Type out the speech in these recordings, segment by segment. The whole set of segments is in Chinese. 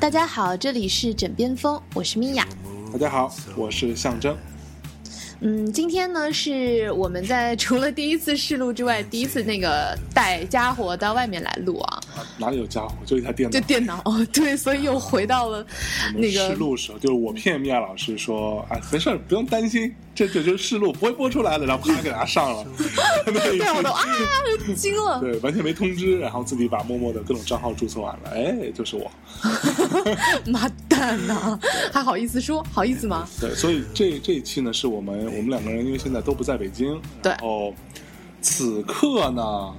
大家好，这里是枕边风，我是米娅。大家好，我是象征。嗯，今天呢是我们在 除了第一次试录之外，第一次那个带家伙到外面来录啊，啊哪里有家伙？就一台电脑。就电脑。哦，对，所以又回到了那个试录时候，就是我骗米娅老师说，哎，没事儿，不用担心，这这就是试录，不会播出来的，然后啪给大家上了。对，我都啊惊了。对，完全没通知，然后自己把默默的各种账号注册完了，哎，就是我。妈蛋呐、还好意思说？好意思吗？对，所以这这一期呢，是我们我们两个人，因为现在都不在北京，对哦此刻呢，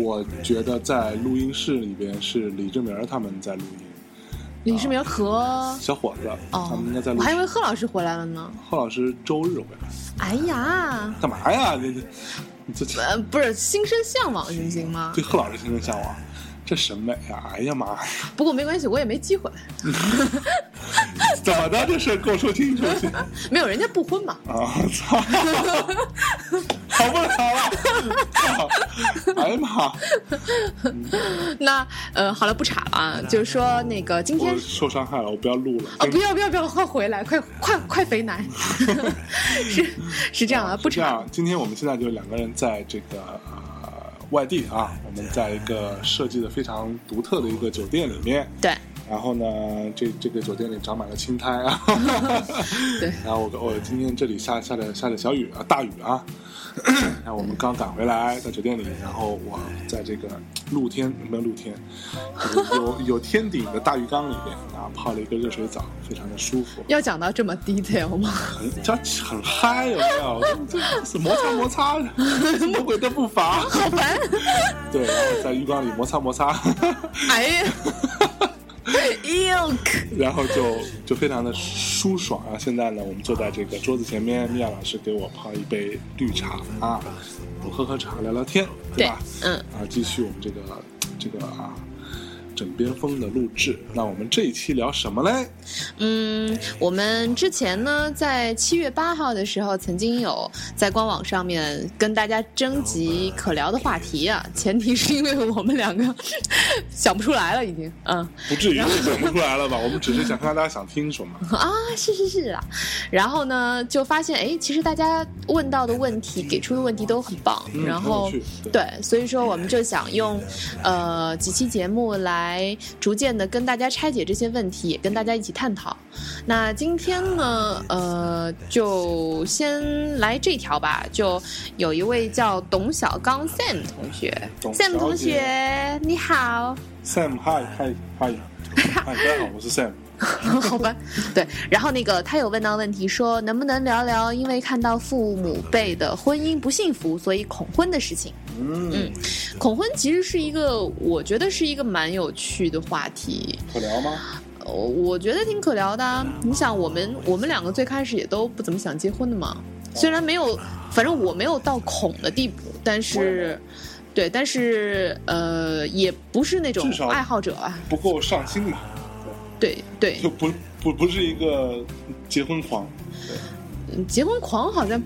我觉得在录音室里边是李志明他们在录音，李世民和小伙子，哦他们应该在，录我还以为贺老师回来了呢。贺老师周日回来，哎呀，干嘛呀？你你你这呃，不是心生向往行不行吗？对贺老师心生向往，这审美啊！哎呀妈呀，不过没关系，我也没机会。怎么的？这事跟我说清楚去 没有，人家不婚嘛。啊！操，好不了了！操哎呀妈！那呃，好了，不岔了啊，就是说那个今天受伤害了，我不要录了。啊，不要不要不要，快回来，快快快肥男，是是这样啊，不岔。这样，今天我们现在就两个人在这个呃外地啊，我们在一个设计的非常独特的一个酒店里面。对然后呢，这这个酒店里长满了青苔啊。对。然后我我今天这里下下着下着小雨啊，大雨啊。然后我们刚赶回来，在酒店里，然后我在这个露天没有露天，有有有天顶的大浴缸里面啊，泡了一个热水澡，非常的舒服。要讲到这么 detail 吗？很这很嗨，有没有？这这是摩擦摩擦，魔鬼的步伐。好烦！对，然后在浴缸里摩擦摩擦，哎呀！然后就就非常的舒爽啊。现在呢，我们坐在这个桌子前面，米娅老师给我泡一杯绿茶啊，我喝喝茶，聊聊天，对对吧？，嗯，啊，继续我们这个这个啊。枕边风的录制，那我们这一期聊什么嘞？嗯，我们之前呢，在七月八号的时候，曾经有在官网上面跟大家征集可聊的话题啊，前提是因为我们两个 想不出来了，已经，嗯。不至于想不出来了吧？我们只是想看看大家想听什么。啊，是是是啊，然后呢，就发现哎，其实大家问到的问题、给出的问题都很棒，嗯然后对，所以说我们就想用呃几期节目来逐渐的跟大家拆解这些问题，也跟大家一起探讨。那今天呢，呃，就先来这条吧，就有一位叫董小刚 Sam 同学董，Sam 同学你好。Sam，嗨嗨嗨，嗨，大家好，我是 Sam。好吧，对。然后那个他有问到问题说，能不能聊聊因为看到父母辈的婚姻不幸福，所以恐婚的事情？嗯，恐婚其实是一个，我觉得是一个蛮有趣的话题。可聊吗？呃我觉得挺可聊的啊。你想，我们我们两个最开始也都不怎么想结婚的嘛，虽然没有，反正我没有到恐的地步，但是。对，但是呃，也不是那种爱好者啊。不够上心嘛，对对，就不不不是一个结婚狂。嗯结婚狂好像，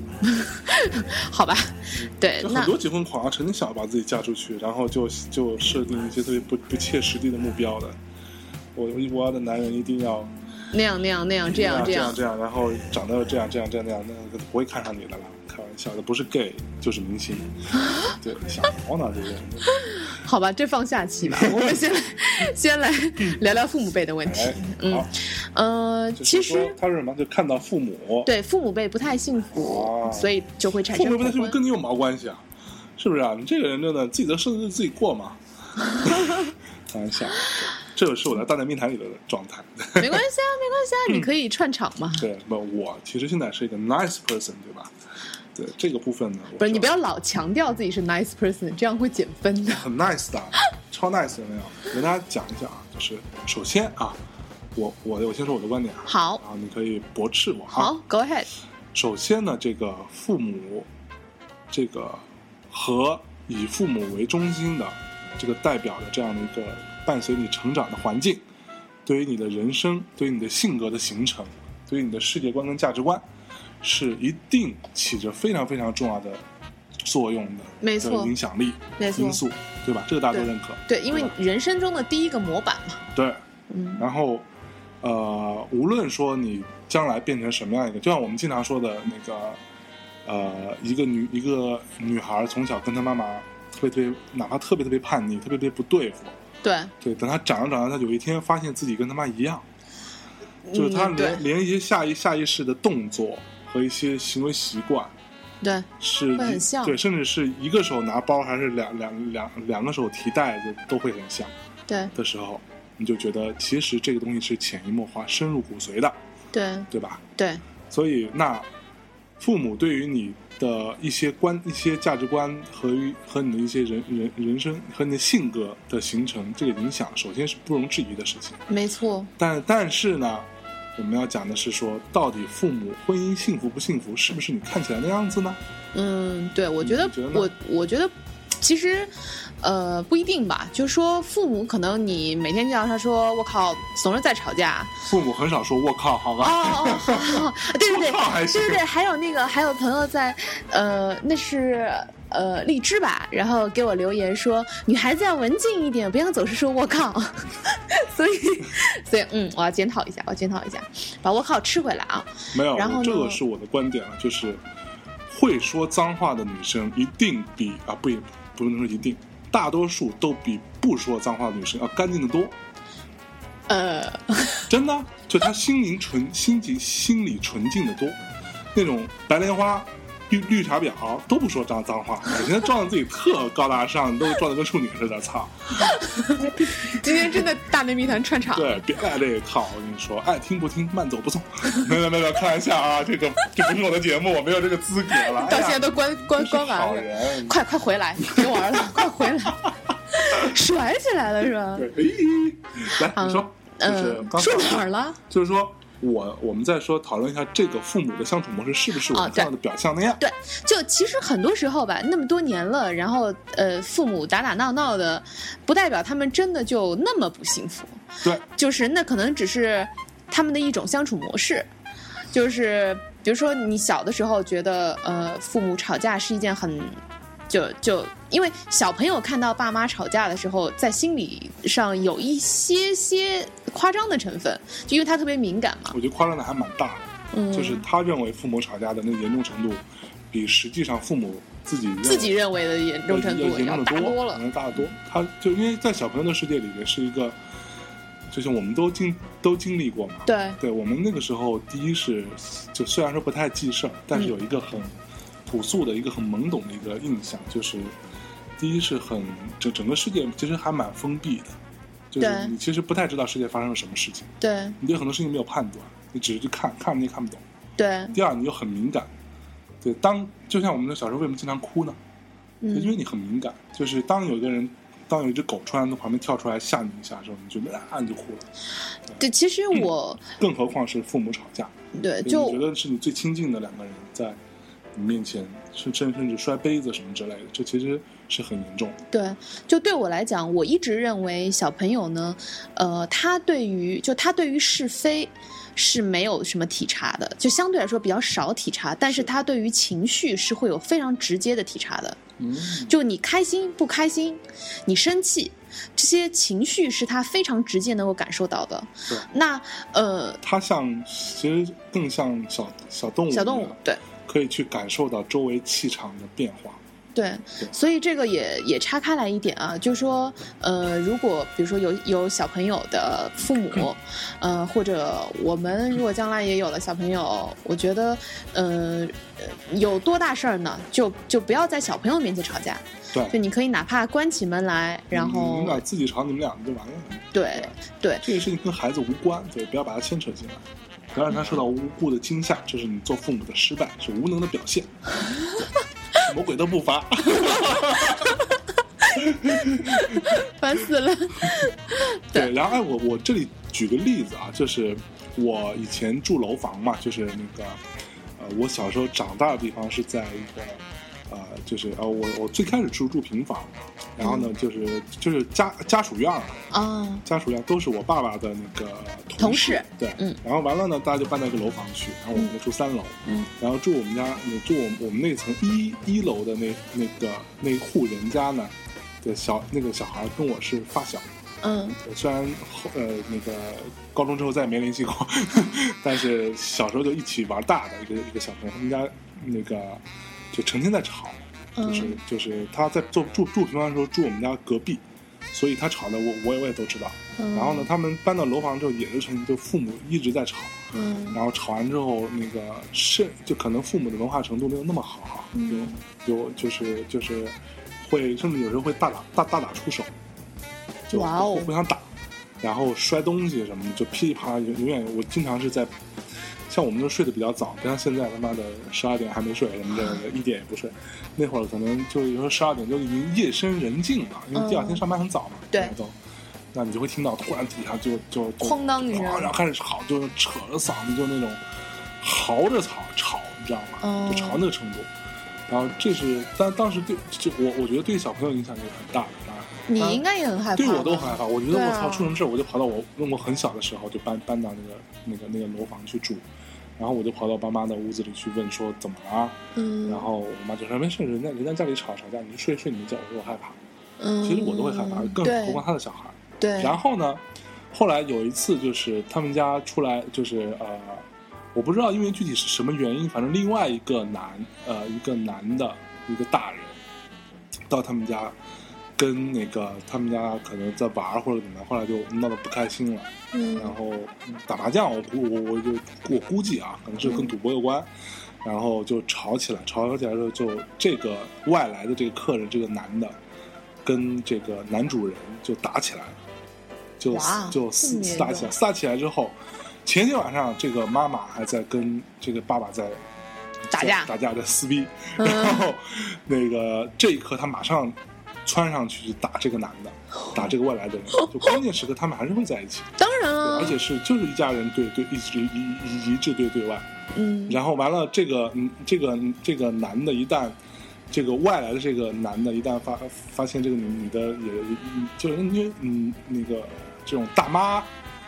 好吧，对，就很多结婚狂啊，成天想要把自己嫁出去，然后就就设定一些特别不不切实际的目标的。我我要的男人一定要那样那样那样这样这样这样，然后长得这样这样这样那样，那个不会看上你的啦。开玩笑的，不是 gay 就是明星。对，想毛呢这个人。好吧，这放下期吧，我们先来 先来聊聊父母辈的问题哎。，嗯，呃，其实他是什么？就看到父母，对父母辈不太幸福哦，所以就会产生父母生恐婚。不是跟你有毛关系啊？是不是啊？你这个人真的自己的生日子自己过嘛？开玩笑，这个是我在大内密谈里的状态。没关系啊，没关系啊，你可以串场嘛。对，不，我其实现在是一个 nice person，对吧？对这个部分呢，不是你不要老强调自己是 nice person，这样会减分的。很 nice 的，超 nice 有没有？我跟大家讲一讲啊，就是首先啊，我我我先说我的观点啊，好然后你可以驳斥我啊。好，Go ahead。首先呢，这个父母，这个和以父母为中心的这个代表的这样的一个伴随你成长的环境，对于你的人生，对于你的性格的形成，对于你的世界观跟价值观，是一定起着非常非常重要的作用的，没错。影响力没错。因素，对吧？这个大家都认可。对，因为人生中的第一个模板嘛。对，嗯，然后，呃，无论说你将来变成什么样一个，就像我们经常说的那个，呃，一个女一个女孩从小跟她妈妈特别特别，哪怕特别特别叛逆，特别特别不对付，对，对，等她长着长着，她有一天发现自己跟她妈一样，就是她连、连一些下意下意识的动作和一些行为习惯。对是会很像对，甚至是一个手拿包，还是两两两两个手提袋子，都会很像。对的时候，你就觉得其实这个东西是潜移默化、深入骨髓的，对对吧？对所以，那父母对于你的一些观、一些价值观和与和你的一些人人人生和你的性格的形成，这个影响，首先是不容置疑的事情。没错，但但是呢，我们要讲的是说，到底父母婚姻幸福不幸福，是不是你看起来的样子呢？嗯，对，我觉得觉得我我觉得其实。呃，不一定吧。就说父母可能你每天见到他说“我靠”，总是在吵架。父母很少说“我靠”，好吧？哦哦，对对 对，对对对，还有那个还有朋友在，呃，那是呃荔枝吧，然后给我留言说女孩子要文静一点，不要总是说我靠。所以所以嗯，我要检讨一下，我要检讨一下，把我靠吃回来啊。没有，然后这个是我的观点了，就是会说脏话的女生一定比啊不不能说一定，大多数都比不说脏话的女生要干净的多，呃，真的，就她心灵纯心里心里纯净的多，那种白莲花。绿绿茶婊都不说脏脏话，每天装的自己特高大上，都装的跟处女似的，操！今天真的大内密谈串场。对，别来这一套，我跟你说，爱听不听，慢走不送。没有没有，开玩笑啊，这个这不是我的节目，我没有这个资格了。到现在都关关关完了，快快回来，别玩了，快回来，甩起来了是吧？对，哎，来你说，就是嗯，说哪儿了？就是说我我们再说讨论一下这个父母的相处模式是不是我们看到的表象那样？对，就其实很多时候吧，那么多年了，然后呃，父母打打闹闹的，不代表他们真的就那么不幸福，对，就是那可能只是他们的一种相处模式，就是比如说你小的时候觉得呃，父母吵架是一件很。就就因为小朋友看到爸妈吵架的时候，在心理上有一些些夸张的成分，就因为他特别敏感嘛。我觉得夸张的还蛮大的，嗯，就是他认为父母吵架的那个严重程度，比实际上父母自己认为自己认为的严重程度要严重的大多了可。能大得多。他就因为在小朋友的世界里面是一个，就像我们都经都经历过嘛。对，对我们那个时候，第一是就虽然说不太记事儿，但是有一个很朴素的一个很懵懂的一个印象，就是第一是很整整个世界其实还蛮封闭的，就是你其实不太知道世界发生了什么事情，对。你对很多事情没有判断，你只是去看看你也看不懂。对，第二，你又很敏感，对，当就像我们的小时候为什么经常哭呢？因嗯，为你很敏感，就是当有一个人，当有一只狗突然从旁边跳出来吓你一下的时候，你觉得啊你就哭了，对，其实我更何况是父母吵架，对对就你觉得是你最亲近的两个人在你面前，甚甚甚至摔杯子什么之类的，这其实是很严重的。对，就对我来讲，我一直认为小朋友呢，呃，他对于就他对于是非是没有什么体察的，就相对来说比较少体察，但是他对于情绪是会有非常直接的体察的。嗯，就你开心不开心，你生气，这些情绪是他非常直接能够感受到的对。那呃，他像其实更像小小动物，小动物，对。可以去感受到周围气场的变化。对对，所以这个也也岔开来一点啊，就是说，呃，如果比如说有有小朋友的父母，呃，或者我们如果将来也有了小朋友，我觉得，呃，呃有多大事儿呢？就就不要在小朋友面前吵架，对，就你可以哪怕关起门来，然后你们俩自己吵，你们俩就完了。对对。这个事情跟孩子无关，对，不要把它牵扯进来，不要让他受到无辜的惊吓，这是你做父母的失败，是无能的表现。魔鬼都不发，烦死了。对，然后哎，我我这里举个例子啊，就是我以前住楼房嘛，就是那个呃呃，我小时候长大的地方是在一个呃，就是呃，我我最开始住住平房，然后呢，就是就是家家属院儿，啊，家属院都是我爸爸的那个同事，对，嗯。然后完了呢，大家就搬到一个楼房去，然后我们就住三楼，嗯然后住我们家，呃住我们我们那层一一楼的那那个那户人家呢的小那个小孩跟我是发小，嗯虽然后呃那个高中之后再也没联系过，但是小时候就一起玩大的一个一个小朋友，他们家那个就成天在吵，就是、嗯就是他在住住住平房的时候住我们家隔壁，所以他吵的我我也我也都知道。嗯，然后呢，他们搬到楼房之后也是成就父母一直在吵，嗯然后吵完之后那个是就可能父母的文化程度没有那么好哈，嗯有有就是就是会甚至有时候会大打大大打出手，就互相打，然后摔东西什么的，就噼里啪啦，永永远我经常是在。像我们都睡得比较早，不像现在他妈的十二点还没睡，什么的，一点也不睡。那会儿可能就有时候十二点就已经夜深人静了，因为第二天上班很早嘛，对大家都，那你就会听到突然底下就就就哐当一声然后开始吵，就是扯着嗓子就那种嚎着吵吵，你知道吗？哦就吵到那个程度。然后这是，但当时对就我我觉得对小朋友影响也很大的，当然。你应该也很害怕，对我都很害怕，我觉得我操，出什么事儿我就跑到我我很小的时候就搬搬到那个那个那个楼房去住，然后我就跑到爸妈的屋子里去问说怎么了，嗯，然后我妈就说没事，人家人家家里吵吵架，你就睡睡你的觉。我说我害怕，嗯，其实我都会害怕，更何况他的小孩。对，然后呢，后来有一次就是他们家出来，就是呃，我不知道因为具体是什么原因，反正另外一个男呃一个男的一个大人到他们家。跟那个他们家可能在玩或者怎么样，后来就闹得不开心了，嗯。然后打麻将，我估我我就我估计啊，可能是跟赌博有关，然后就吵起来，吵起来之后就这个外来的这个客人，这个男的跟这个男主人就打起来了，就就撕撕打起来，重。撕打起来之后，前天晚上这个妈妈还在跟这个爸爸在打架打架。在撕逼，嗯然后那个这一刻他马上窜上去打这个男的，打这个外来的人，就关键时刻他们还是会在一起。当然对，了，而且是就是一家人对对一直一一一致对对外，嗯，然后完了这个嗯这个这个男的一旦这个外来的这个男的一旦发发现这个女女的也嗯就是因为嗯那个这种大妈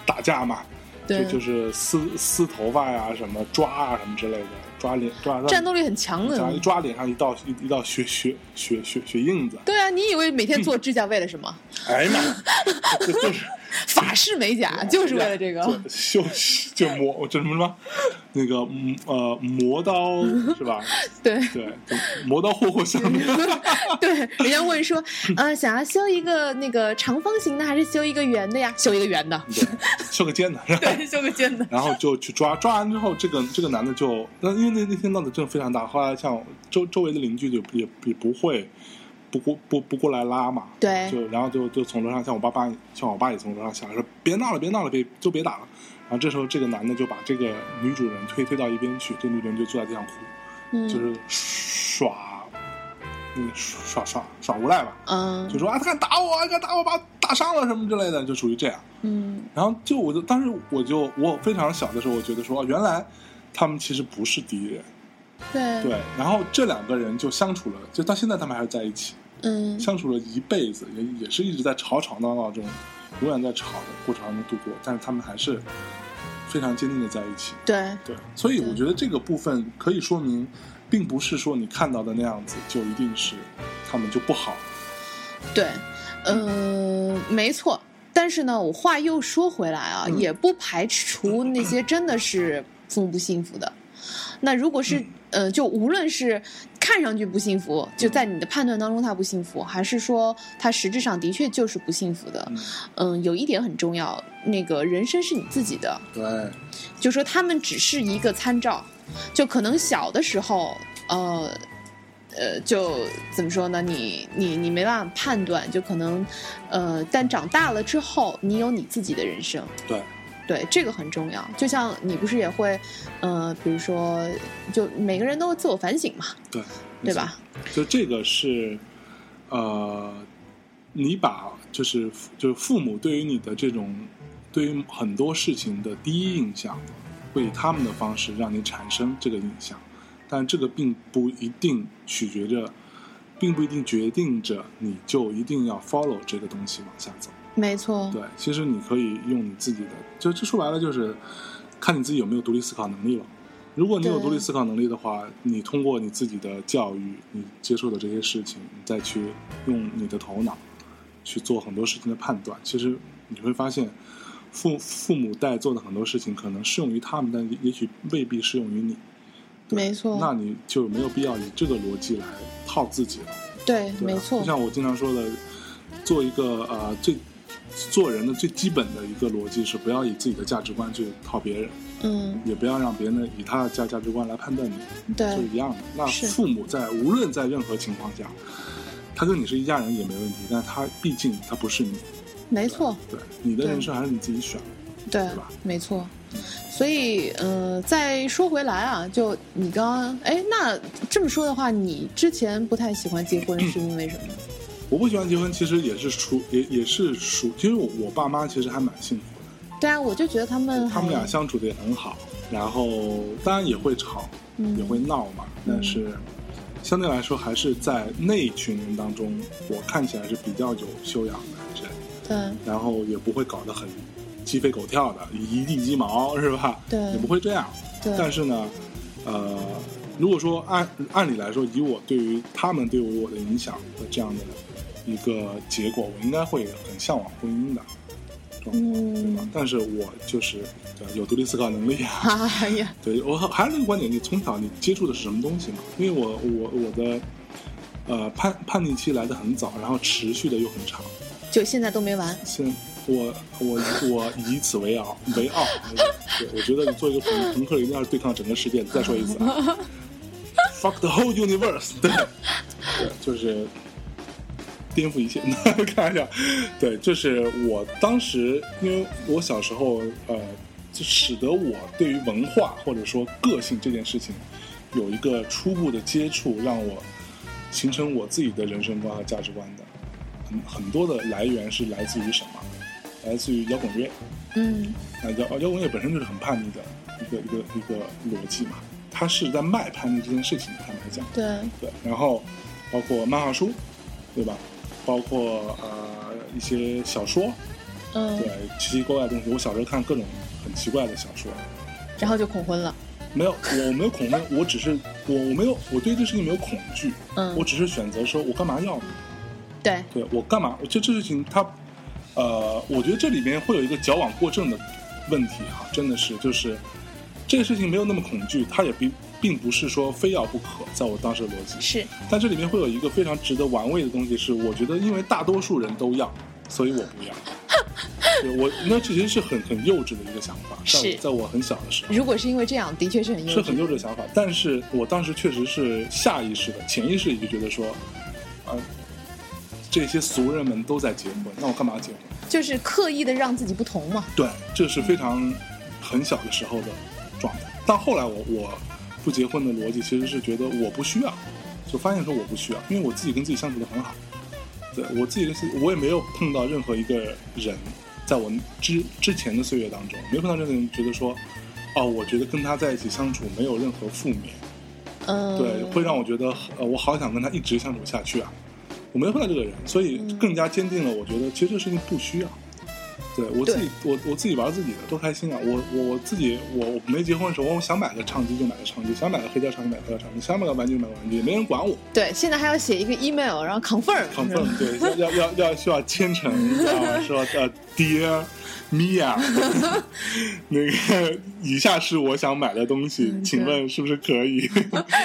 打架嘛，就对，就是撕撕头发呀什么抓啊什么之类的，抓脸抓战斗力很强的抓脸上一道一一道血血血血血印子，对啊，你以为每天做指甲为了什么？哎呀妈呀，这就是。法式美甲就是为了这个。就修就磨就什么什么，那个嗯呃磨刀是吧？对对，磨刀霍霍向。对，人家问说，呃，想要修一个那个长方形的，还是修一个圆的呀？修一个圆的。对，修个尖的是吧？对，修个尖的。然后就去抓，抓完之后，这个这个男的就那因为那那天闹得真的非常大，后来像周周围的邻居就也也不会不过不不过来拉嘛，对，就然后就就从楼上像我爸爸像我爸也从楼上下来说别闹了别闹了别就别打了，然后这时候这个男的就把这个女主人推推到一边去，这女主人就坐在地上哭，嗯，就是耍嗯耍耍耍无赖吧，嗯。就说啊他敢打我啊敢打我把我打伤了什么之类的，就属于这样。嗯。然后就我就当时我就我非常小的时候，我觉得说，哦原来他们其实不是敌人，对。对。然后这两个人就相处了，就到现在他们还是在一起，嗯相处了一辈子，也也是一直在吵吵闹闹中，永远在吵的过程当中度过，但是他们还是非常坚定的在一起，对对。所以我觉得这个部分可以说明，并不是说你看到的那样子就一定是他们就不好，对，嗯，没错。但是呢，我话又说回来啊，嗯也不排除那些真的是父母不幸福的。那如果是、呃，就无论是看上去不幸福，就在你的判断当中他不幸福，还是说他实质上的确就是不幸福的，嗯，嗯，有一点很重要，那个人生是你自己的，对，就说他们只是一个参照，就可能小的时候，呃，呃，就怎么说呢？你你你没办法判断，就可能，呃，但长大了之后，你有你自己的人生，对，对，这个很重要。就像你不是也会，呃，比如说，就每个人都自我反省嘛，对，对吧？就这个是，呃，你把就是就是父母对于你的这种对于很多事情的第一印象，会以他们的方式让你产生这个印象。但这个并不一定取决着，并不一定决定着你就一定要 follow 这个东西往下走。没错，对，其实你可以用你自己的，就就说白了就是看你自己有没有独立思考能力了。如果你有独立思考能力的话，你通过你自己的教育，你接受的这些事情，你再去用你的头脑去做很多事情的判断，其实你会发现父父母代做的很多事情可能适用于他们，但也也许未必适用于你。没错那你就没有必要以这个逻辑来套自己了。对，对啊没错就，像我经常说的，做一个呃最做人的最基本的一个逻辑是不要以自己的价值观去套别人，嗯，也不要让别人以他的价价值观来判断你，对是一样的。那父母在无论在任何情况下，他跟你是一家人也没问题，但他毕竟他不是你，没错，对你的人生还是你自己选的。对对吧，没错。所以，呃，再说回来啊，就你刚刚，哎，那这么说的话，你之前不太喜欢结婚，是因为什么呢？我不喜欢结婚，其实也是属也也是属，其实我我爸妈其实还蛮幸福的。对啊，我就觉得他们他们俩相处的也很好，然后当然也会吵，嗯也会闹嘛，但是相对来说还是在那群人当中，我看起来是比较有修养的人，对然后也不会搞得很鸡飞狗跳的，一地鸡毛是吧？对也不会这样。对，但是呢，呃，如果说按按理来说，以我对于他们对我的影响的这样的一个结果，我应该会很向往婚姻的状况，对吧嗯？但是我就是有独立思考能力啊。哎呀，对我还是那个观点，你从小你接触的是什么东西嘛？因为我我我的呃叛叛逆期来的很早，然后持续的又很长。就现在都没完。现我我我以此为傲为傲。对，我觉得你做一个朋朋克，一定要对抗整个世界。再说一次啊，fuck the whole universe 对。对，就是颠覆一切。开玩笑，对，就是我当时，因为我小时候，呃，就使得我对于文化或者说个性这件事情有一个初步的接触，让我形成我自己的人生观和价值观的。很很多的来源是来自于什么？来自于摇滚乐。嗯啊，摇摇滚乐本身就是很叛逆的一个一个一个逻辑嘛，它是在卖叛逆这件事情，坦白讲。对，对，然后包括漫画书，对吧？包括呃一些小说，嗯对，，奇奇怪怪的东西。我小时候看各种很奇怪的小说，然后就恐婚了。没有，我没有恐婚，我只是我我没有我对这事情没有恐惧，嗯我，只是选择说我干嘛要你？对，对我干嘛？这这事情它，呃，我觉得这里面会有一个矫枉过正的问题哈、真的是就是这个事情没有那么恐惧，它也并并不是说非要不可，在我当时的逻辑。是，但这里面会有一个非常值得玩味的东西，是我觉得因为大多数人都要，所以我不要。对我那这其实是很很幼稚的一个想法，在我在我很小的时候。如果是因为这样，的确是很幼是很稚。幼稚的想法，但是我当时确实是下意识的、潜意识里就觉得说，啊、这些俗人们都在结婚，那我干嘛结婚？就是刻意的让自己不同嘛。对，这是非常很小的时候的状态。但后来我我不结婚的逻辑其实是觉得我不需要，就发现说我不需要，因为我自己跟自己相处的很好。对我自己跟自己，我也没有碰到任何一个人，在我之之前的岁月当中，没有碰到任何人觉得说，哦，我觉得跟他在一起相处没有任何负面，嗯，对，会让我觉得呃，我好想跟他一直相处下去啊。我没有碰到这个人，所以更加坚定了我觉得其实这事情不需要。对我自己，我我自己玩自己的，多开心啊！我我我自己，我我没结婚的时候，我想买个唱机就买个唱机，想买个黑胶唱机买个黑胶唱机，想买个玩具买个玩具，也没人管我。对，现在还要写一个 email，然后 confirm。confirm 对，要要要要需要签成啊，说呃，Dear Mia，那个以下是我想买的东西，嗯请问是不是可以？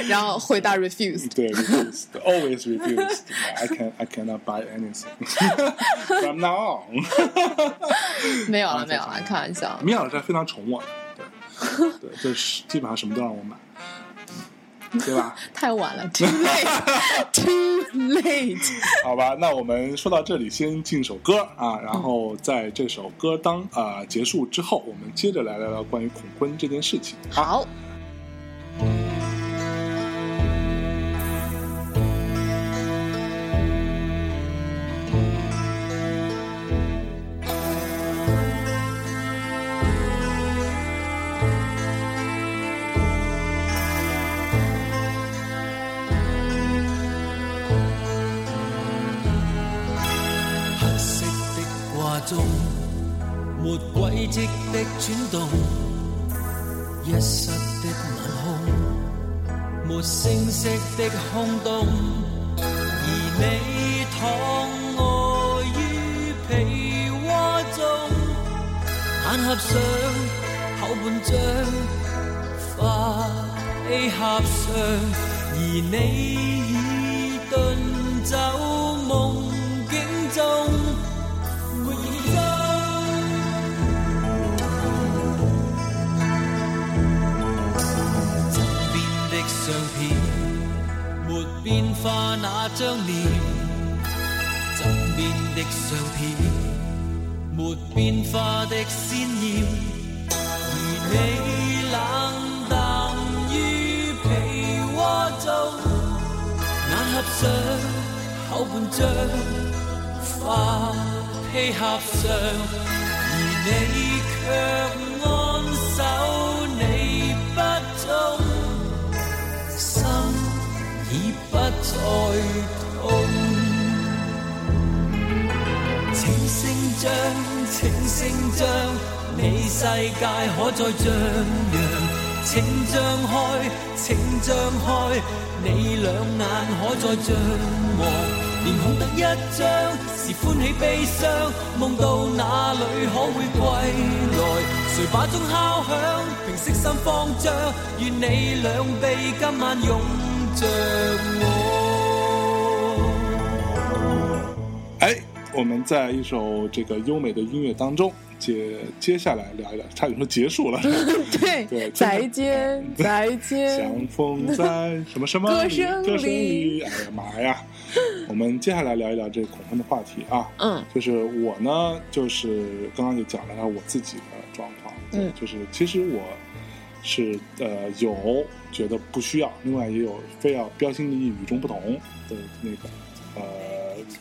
然后回答 refused。对，refused, always refused. I can I cannot buy anything from now on. 没有了，啊没有了，开玩笑。米娅老师还非常宠我的，对，对，就是基本上什么都让我买，对吧？太晚了，too late，too late。好吧，那我们说到这里，先进首歌啊，然后在这首歌当啊、呃结束之后，我们接着来聊聊关于恐婚这件事情。好，沒的空洞，而你躺卧于被窝中，眼合上，口半张，花披合上，而你化那張臉。枕邊的相片，沒變化的鮮豔。而你冷淡於被窩中，眼合上，口半張，花披合上，而你卻再痛。請聲張，請聲張，你世界可再張揚。請張開，請張開，你兩眼可再張望。連空得一張，是歡喜悲傷，夢到哪裏可會歸來？誰把鐘敲響，平息心慌張，願你兩臂今晚擁着我。哎，我们在一首这个优美的音乐当中，接接下来聊一聊，差点说结束了。对，对再见，再见。相逢在什么什么歌里歌声声里里，哎呀妈呀！我们接下来聊一聊这个恐婚的话题啊。嗯就是我呢，就是刚刚也讲了我自己的状况，嗯就是其实我是呃有觉得不需要，另外也有非要标新立异、与众不同的那个呃一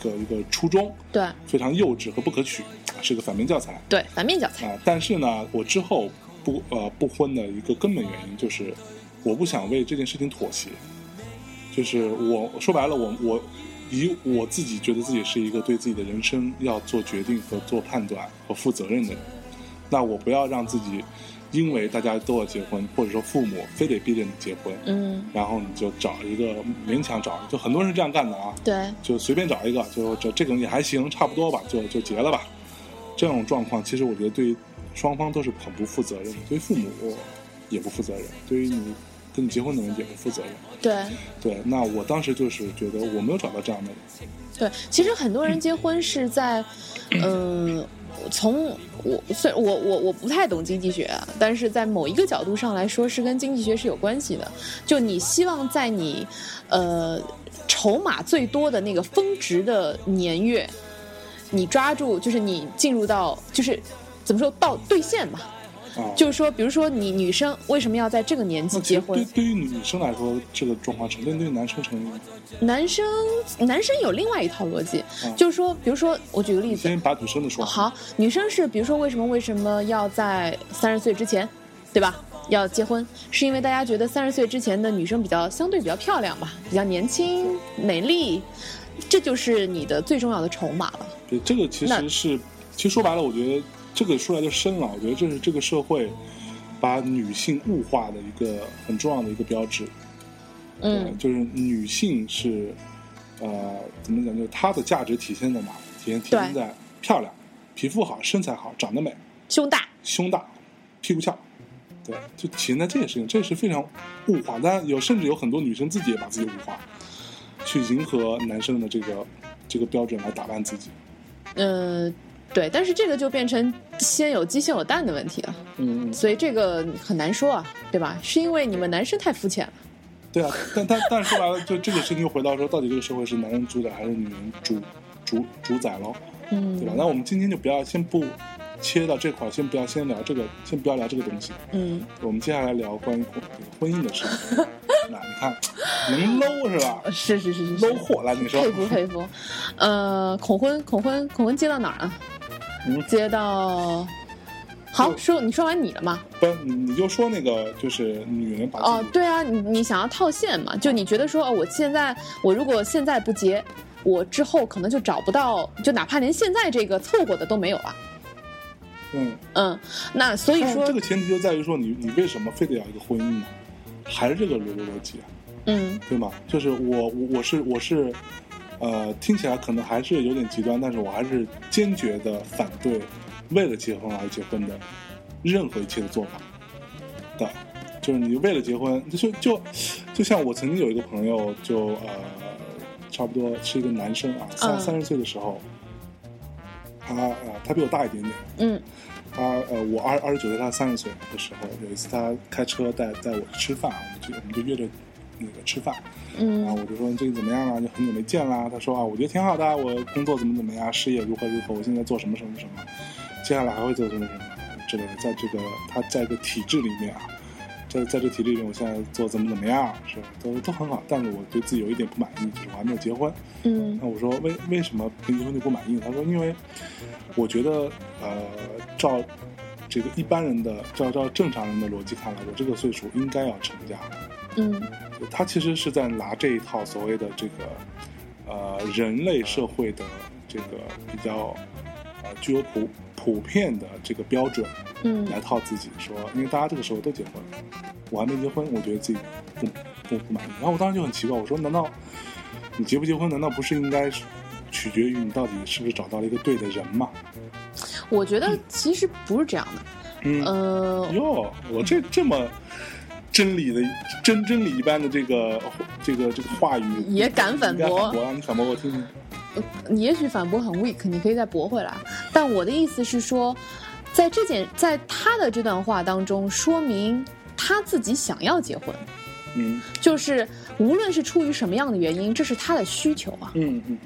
个一个初衷，对非常幼稚和不可取，是个反面教材。对，反面教材。啊，但是呢，我之后不呃不婚的一个根本原因就是，我不想为这件事情妥协。就是我说白了，我我以我自己觉得自己是一个对自己的人生要做决定和做判断和负责任的人，那我不要让自己因为大家都要结婚，或者说父母非得逼着你结婚，嗯，然后你就找一个勉强找，就很多人是这样干的啊。对，就随便找一个，就这这个也还行，差不多吧，就就结了吧。这种状况，其实我觉得对双方都是很不负责任的，对父母也不负责任，对于你跟你结婚的人也不负责任。对，对，那我当时就是觉得我没有找到这样的人，对，其实很多人结婚是在，嗯，从我虽然我我我不太懂经济学，但是在某一个角度上来说，是跟经济学是有关系的。就你希望在你，呃，筹码最多的那个峰值的年月，你抓住，就是你进入到，就是怎么说到兑现嘛？啊。就是说，比如说你女生为什么要在这个年纪结婚对？对于女生来说，这个状况成立；对于男生成立。男生男生有另外一套逻辑，嗯就是说，比如说我举个例子，先把女生的说。好，女生是比如说为什么为什么要在三十岁之前，对吧？要结婚，是因为大家觉得三十岁之前的女生比较相对比较漂亮吧，比较年轻美丽，这就是你的最重要的筹码了。对，这个其实是，其实说白了，我觉得这个说来就深了。我觉得这是这个社会把女性物化的一个很重要的一个标志。嗯，就是女性是，呃，怎么讲？就是她的价值体现在哪？体现体现在漂亮、皮肤好、身材好、长得美、胸大，胸大、屁股翘。对，就体现在这些事情，这是非常物化。当然有，甚至有很多女生自己也把自己物化，去迎合男生的这个这个标准来打扮自己。嗯、对，但是这个就变成先有鸡先有蛋的问题了，嗯，嗯所以这个很难说啊，对吧？是因为你们男生太肤浅了。对啊，但但但说白了，就这个事情又回到说，到底这个社会是男人主宰还是女人主主主宰喽？嗯对吧？那我们今天就不要先不切到这块儿，先不要先聊这个，先不要聊这个东西。嗯，我们接下来聊关于婚这个婚姻的事情。那你看，能搂是吧？是是是是是搂货来，你说佩服佩服，呃，恐婚恐婚恐婚接到哪儿了？嗯接到，好说，你说完你了吗？不，你你就说那个，就是女人把哦，对啊，你你想要套现嘛？就你觉得说，哦，我现在我如果现在不结，我之后可能就找不到，就哪怕连现在这个凑合的都没有了。嗯，嗯，那所以说这，个前提就在于说你你为什么非得要一个婚姻呢？还是这个逻逻逻辑啊，嗯对吗？就是我我我是我是，呃，听起来可能还是有点极端，但是我还是坚决的反对为了结婚而结婚的任何一切的做法的。就是你为了结婚，就就就像我曾经有一个朋友就，呃，差不多是一个男生啊，三嗯三十岁的时候，他呃他比我大一点点，嗯他呃，我二二十九岁，他三十岁的时候，有一次他开车带带我去吃饭，我们就我们就约着那个吃饭，然后嗯我就说你最近怎么样啊？就很久没见啦。他说啊，我觉得挺好的，我工作怎么怎么样，事业如何如何，我现在做什么什么什么，接下来还会做什么什么之类的。在这个他在这个体制里面啊，在在这体制里面，我现在做怎么怎么样，是都都很好，但是我对自己有一点不满意，就是我还没有结婚。嗯那我说为为什么没结婚就不满意？他说因为我觉得呃，照这个一般人的照照正常人的逻辑看来，我这个岁数应该要成家。嗯。他其实是在拿这一套所谓的这个呃人类社会的这个比较呃具有普普遍的这个标准嗯。来套自己，说因为大家这个时候都结婚，我还没结婚，我觉得自己不不不满意。然后我当时就很奇怪，我说难道你结不结婚，难道不是应该是取决于你到底是不是找到了一个对的人吗？我觉得其实不是这样的，嗯，呃，哟，我这这么真理的真真理一般的这个这个这个话语也敢反驳你敢反驳啊？你反驳我听听。你也许反驳很 weak，你可以再驳回来。但我的意思是说，在这件在他的这段话当中，说明他自己想要结婚，嗯就是无论是出于什么样的原因，这是他的需求啊。嗯嗯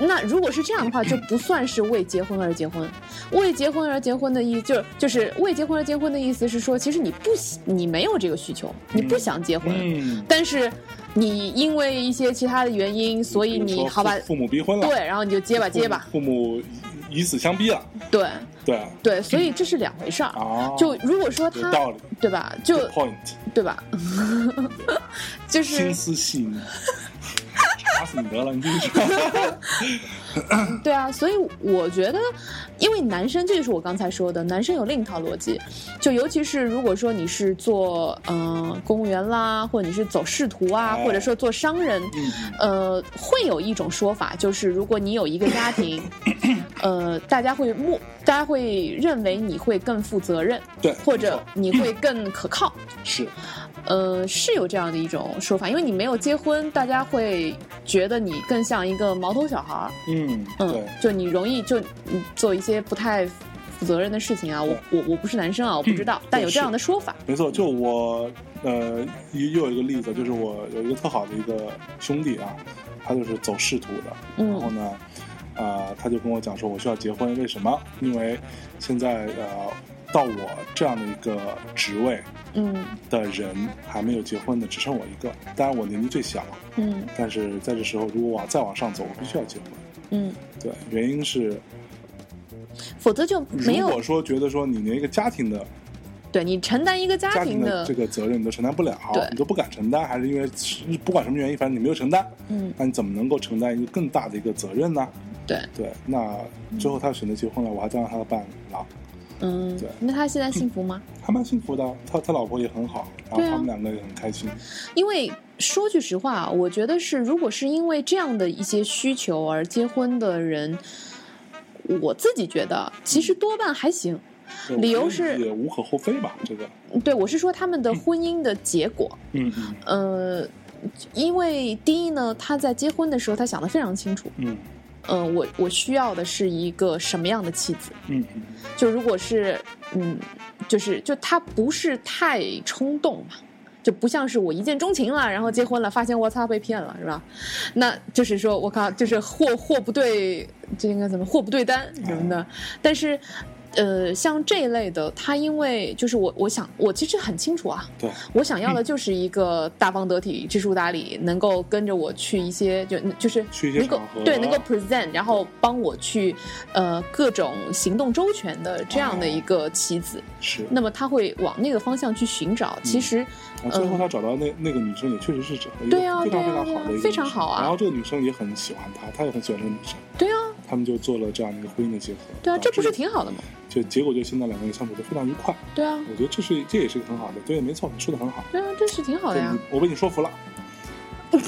那如果是这样的话，就不算是为结婚而结婚。为结婚而结婚的意就就是为结婚而结婚的意思是说，其实你不喜你没有这个需求，你不想结婚，嗯，但是你因为一些其他的原因，所以你好吧父，母逼婚了，对，然后你就结吧父结吧，父母以死相逼了，对。对。对，所以这是两回事儿。啊，就如果说他道理，对吧，就 point，对吧，就是心思细腻，查死你得了，你继续说。对啊，所以我觉得，因为男生这就是我刚才说的，男生有另一套逻辑，就尤其是如果说你是做嗯、呃公务员啦，或者你是走仕途啊，哎或者说做商人，嗯。呃，会有一种说法，就是如果你有一个家庭，呃，大家会默，大家会认为你会更负责任，对，或者你会更可靠。是呃，是有这样的一种说法，因为你没有结婚，大家会觉得你更像一个毛头小孩儿。嗯嗯对，，就你容易就嗯做一些不太负责任的事情啊。我我我不是男生啊，我不知道，但有这样的说法。没错，就我呃又又有一个例子，就是我有一个特好的一个兄弟啊，他就是走仕途的，嗯然后呢，啊、他就跟我讲说，我需要结婚，为什么？因为现在呃，到我这样的一个职位嗯的人还没有结婚的，只剩我一个。当然我年纪最小，嗯但是在这时候，如果我要再往上走，我必须要结婚。嗯，对，原因是否则就没有如果说觉得说你连一个家庭的对你承担一个家家庭的这个责任你都承担不了对，你都不敢承担，还是因为不管什么原因，反正你没有承担，嗯那你怎么能够承担一个更大的一个责任呢？对对，那最后他选择结婚了，我还当了他的伴郎，嗯对，那他现在幸福吗？还蛮幸福的。他他老婆也很好，然后他们两个也很开心。因为说句实话，我觉得是，如果是因为这样的一些需求而结婚的人，我自己觉得其实多半还行。对理由是也无可厚非吧，这个，对我是说他们的婚姻的结果，嗯嗯呃，因为第一呢，他在结婚的时候他想的非常清楚，嗯嗯、我我需要的是一个什么样的妻子，嗯嗯，就如果是嗯，就是就他不是太冲动嘛。就不像是我一见钟情了，然后结婚了，发现我操被骗了，是吧？那就是说我靠，就是货货不对，这应该怎么货不对单什么的。但是，呃，像这一类的，他因为就是我，我想我其实很清楚啊，对，我想要的就是一个大方得体、知书达理，能够跟着我去一些就就是去一些能够对能够 present，然后帮我去呃各种行动周全的这样的一个棋子。是。那么他会往那个方向去寻找。其实，然后最后他找到那那个女生也确实是这样，嗯对啊非常非常好的一个非常好啊然后这个女生也很喜欢他，他也很喜欢这个女生，对啊，他们就做了这样的一个婚姻的结合。对啊，这不是挺好的吗？就结果就现在两个人相处的非常愉快。对啊，我觉得这是这也是个很好的，对，没错，你说的很好。对啊，这是挺好的呀。我被你说服了。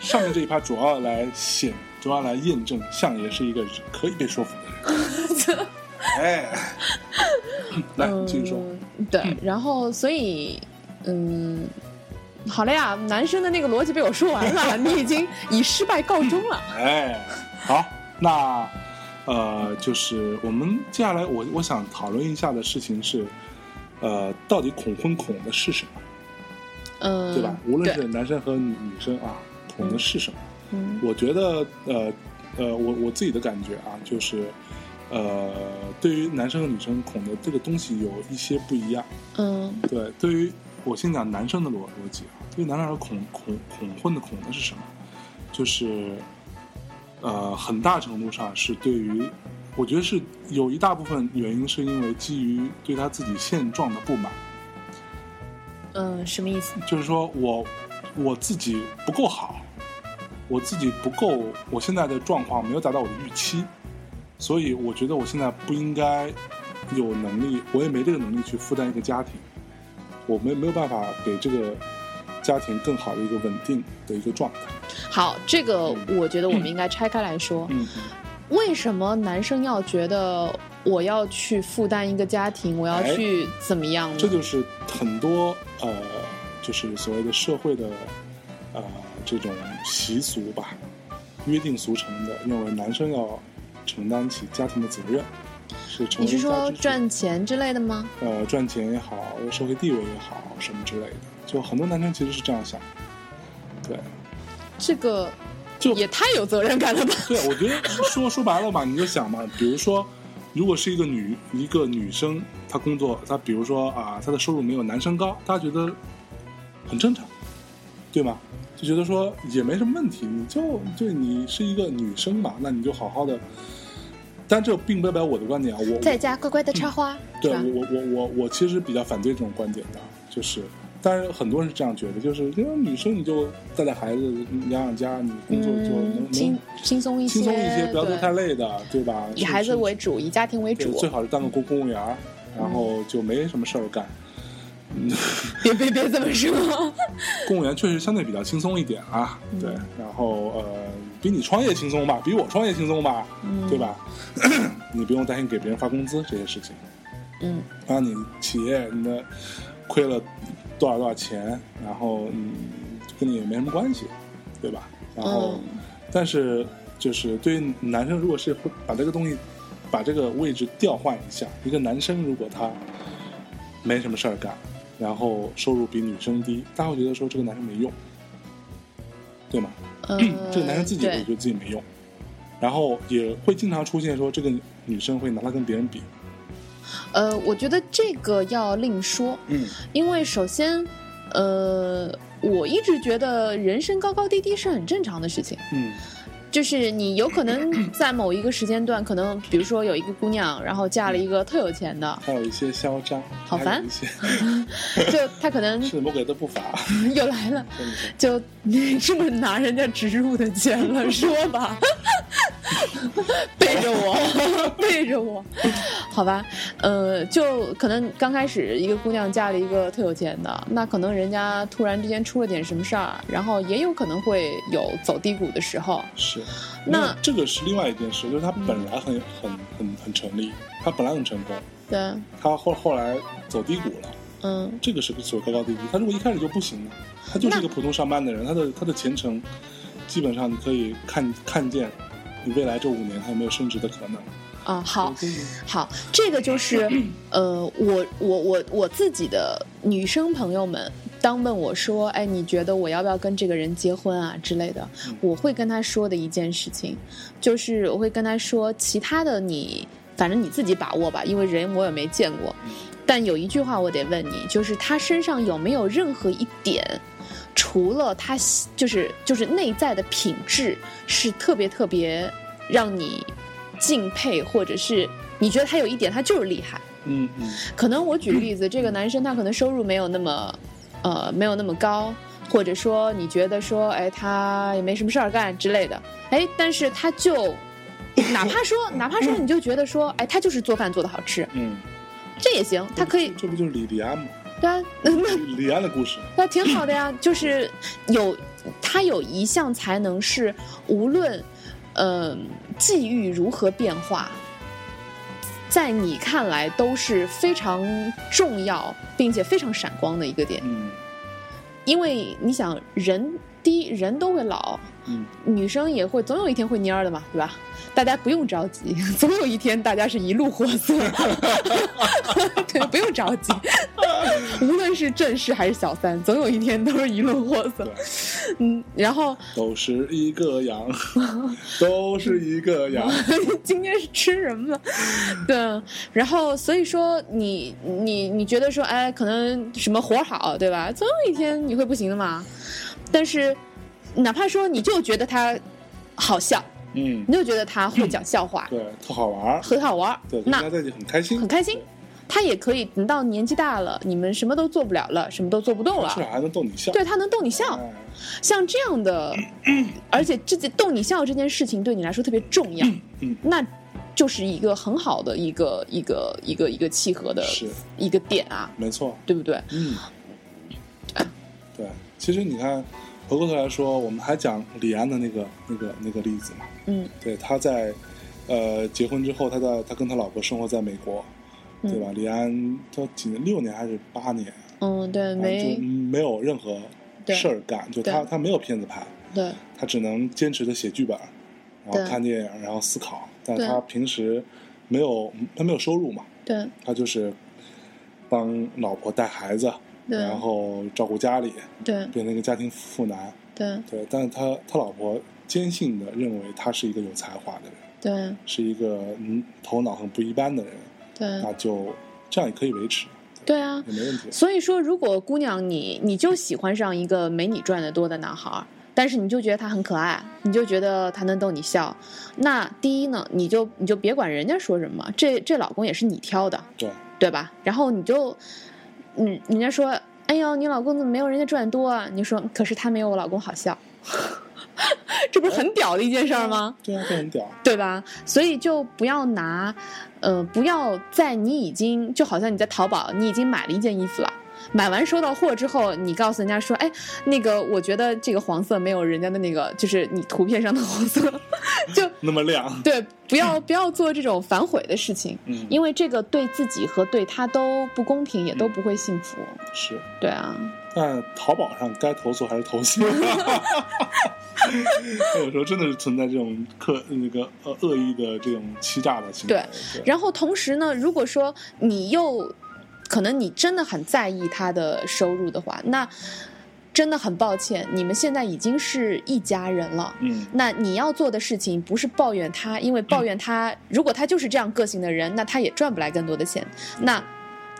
上面这一趴主要来显，主要来验证相爷是一个可以被说服的人。哎，来继续说。嗯，对，然后所以，嗯，好了呀，男生的那个逻辑被我说完了，你已经以失败告终了。哎，好，那呃，就是我们接下来我我想讨论一下的事情是，呃，到底恐婚恐的是什么，嗯，对吧？无论是男生和女女生啊，恐的是什么？嗯我觉得呃呃，我我自己的感觉啊，就是呃，对于男生和女生恐的这个东西有一些不一样。嗯对，对于我先讲男生的逻逻辑啊，对于男生而恐恐恐婚的恐的是什么？就是呃，很大程度上是对于，我觉得是有一大部分原因是因为基于对他自己现状的不满，嗯，什么意思？就是说我我自己不够好，我自己不够，我现在的状况没有达到我的预期，所以我觉得我现在不应该有能力，我也没这个能力去负担一个家庭，我们没有办法给这个家庭更好的一个稳定的一个状态。好，这个我觉得我们应该拆开来说。嗯，为什么男生要觉得我要去负担一个家庭，我要哎去怎么样呢？这就是很多呃，就是所谓的社会的呃这种习俗吧，约定俗成的，认为男生要承担起家庭的责任，是成你是说赚钱之类的吗？呃赚钱也好，社会地位也好，什么之类的，就很多男生其实是这样想。对，这个就也太有责任感了吧？对，我觉得说说白了吧，你就想嘛，比如说，如果是一个女一个女生，她工作，她比如说啊，她的收入没有男生高，大家觉得很正常，对吗？就觉得说也没什么问题，你就对你是一个女生嘛，那你就好好的。但这并不代表我的观点啊，我在家乖乖的插花，对我？我我我我其实比较反对这种观点的，就是，但是很多人是这样觉得，就是因为女生你就带带孩子、养养家，你工作就能、嗯，轻能轻松一些，轻松一些，不要做太累的，对吧？以孩子为主，以家庭为主。最好是当个公公务员儿，然后就没什么事儿干。别别别这么说，公务员确实相对比较轻松一点啊，嗯对，然后呃，比你创业轻松吧，比我创业轻松吧，嗯对吧？你不用担心给别人发工资这些事情。嗯然后你企业你的亏了多少多少钱，然后嗯，跟你也没什么关系，对吧？然后，嗯但是就是对于男生，如果是会把这个东西，把这个位置调换一下，一个男生如果他没什么事儿干，然后收入比女生低，大家会觉得说这个男生没用，对吗？呃，这个男生自己会觉得自己没用，然后也会经常出现说这个女生会拿他跟别人比，呃，我觉得这个要另说，嗯。因为首先，呃，我一直觉得人生高高低低是很正常的事情。嗯就是你有可能 在某一个时间段，可能比如说有一个姑娘，然后嫁了一个特有钱的，还有一些嚣张，好烦 就他可能 是魔鬼的步伐。又来了，就你 这么拿人家植入的钱了，说吧，背着我，背着我，好吧，呃，就可能刚开始一个姑娘嫁了一个特有钱的，那可能人家突然之间出了点什么事儿，然后也有可能会有走低谷的时候，是，那这个是另外一件事，就是他本来很很很很成立，他本来很成功，对，他后后来走低谷了，嗯。这个是所谓高高低低。他如果一开始就不行呢，他就是一个普通上班的人，他的他的前程基本上你可以看看见，你未来这五年还有没有升职的可能。啊，好好，这个就是 呃，我我我我自己的女生朋友们，当问我说，哎，你觉得我要不要跟这个人结婚啊之类的，我会跟他说的一件事情，就是我会跟他说，其他的你反正你自己把握吧，因为人我也没见过。但有一句话我得问你，就是他身上有没有任何一点，除了他就是就是内在的品质是特别特别让你敬佩，或者是你觉得他有一点他就是厉害。嗯嗯可能我举个例子，这个男生他可能收入没有那么，呃，没有那么高，或者说你觉得说，哎，他也没什么事儿干之类的，哎，但是他就哪怕说，哪怕说你就觉得说，哎，他就是做饭做的好吃，嗯，这也行，他可以，这不就是李李安吗？对啊，那那李安的故事，那挺好的呀，就是有他有一项才能是无论呃际遇如何变化，在你看来都是非常重要并且非常闪光的一个点，嗯。因为你想人第一人都会老，嗯，女生也会总有一天会蔫儿的嘛，对吧？大家不用着急，总有一天大家是一路货色，对，不用着急。无论是正室还是小三，总有一天都是一路货色。嗯，然后都是一个羊，都是一个羊。今天是吃什么了？对，然后所以说你你你觉得说，哎，可能什么活好，对吧？总有一天你会不行的嘛。但是哪怕说你就觉得他好笑，嗯，你就觉得他会讲笑话，对，特好玩，很好玩对，，跟那他在一起很开心，很开心。他也可以等到年纪大了，你们什么都做不了了，什么都做不动了至，少还能逗你笑。对他能逗你笑。哎像这样的，而且这件逗你笑这件事情对你来说特别重要，嗯那就是一个很好的一个一个一个一个契合的是一个点啊，没错，对不对？嗯，对，其实你看，回过头来说，我们还讲李安的那个那个那个例子嘛，嗯。对，他在呃结婚之后，他在他跟他老婆生活在美国，嗯。对吧？李安他几年，六年还是八年，嗯，对，没没有任何事儿干，就他他没有片子拍，对。他只能坚持的写剧本，然后看电影，然后思考，但他平时没有他没有收入嘛，对。他就是帮老婆带孩子，对然后照顾家里，对变成一个家庭妇男。对对，但是他他老婆坚信的认为他是一个有才华的人，对是一个嗯头脑很不一般的人，对那就这样也可以维持，对啊！也没问题。所以说，如果姑娘你你就喜欢上一个没你赚的多的男孩，但是你就觉得他很可爱，你就觉得他能逗你笑，那第一呢，你就你就别管人家说什么，这这老公也是你挑的，对，对吧？然后你就，嗯，人家说，哎呦，你老公怎么没有人家赚多啊？你说，可是他没有我老公好笑，这不是很屌的一件事儿吗？对啊，这很屌。对吧？所以就不要拿，呃，不要在你已经就好像你在淘宝，你已经买了一件衣服了，买完收到货之后，你告诉人家说，哎，那个我觉得这个黄色没有人家的那个，就是你图片上的黄色，就 那么亮，对，不要不要做这种反悔的事情，嗯，因为这个对自己和对他都不公平，也都不会幸福。是。对啊，但淘宝上该投诉还是投诉，有时候真的是存在这种客那个呃恶意的这种欺诈的行为。对对，然后同时呢，如果说你又可能你真的很在意他的收入的话，那真的很抱歉，你们现在已经是一家人了。嗯，那你要做的事情不是抱怨他，因为抱怨他，如果他就是这样个性的人，那他也赚不来更多的钱。那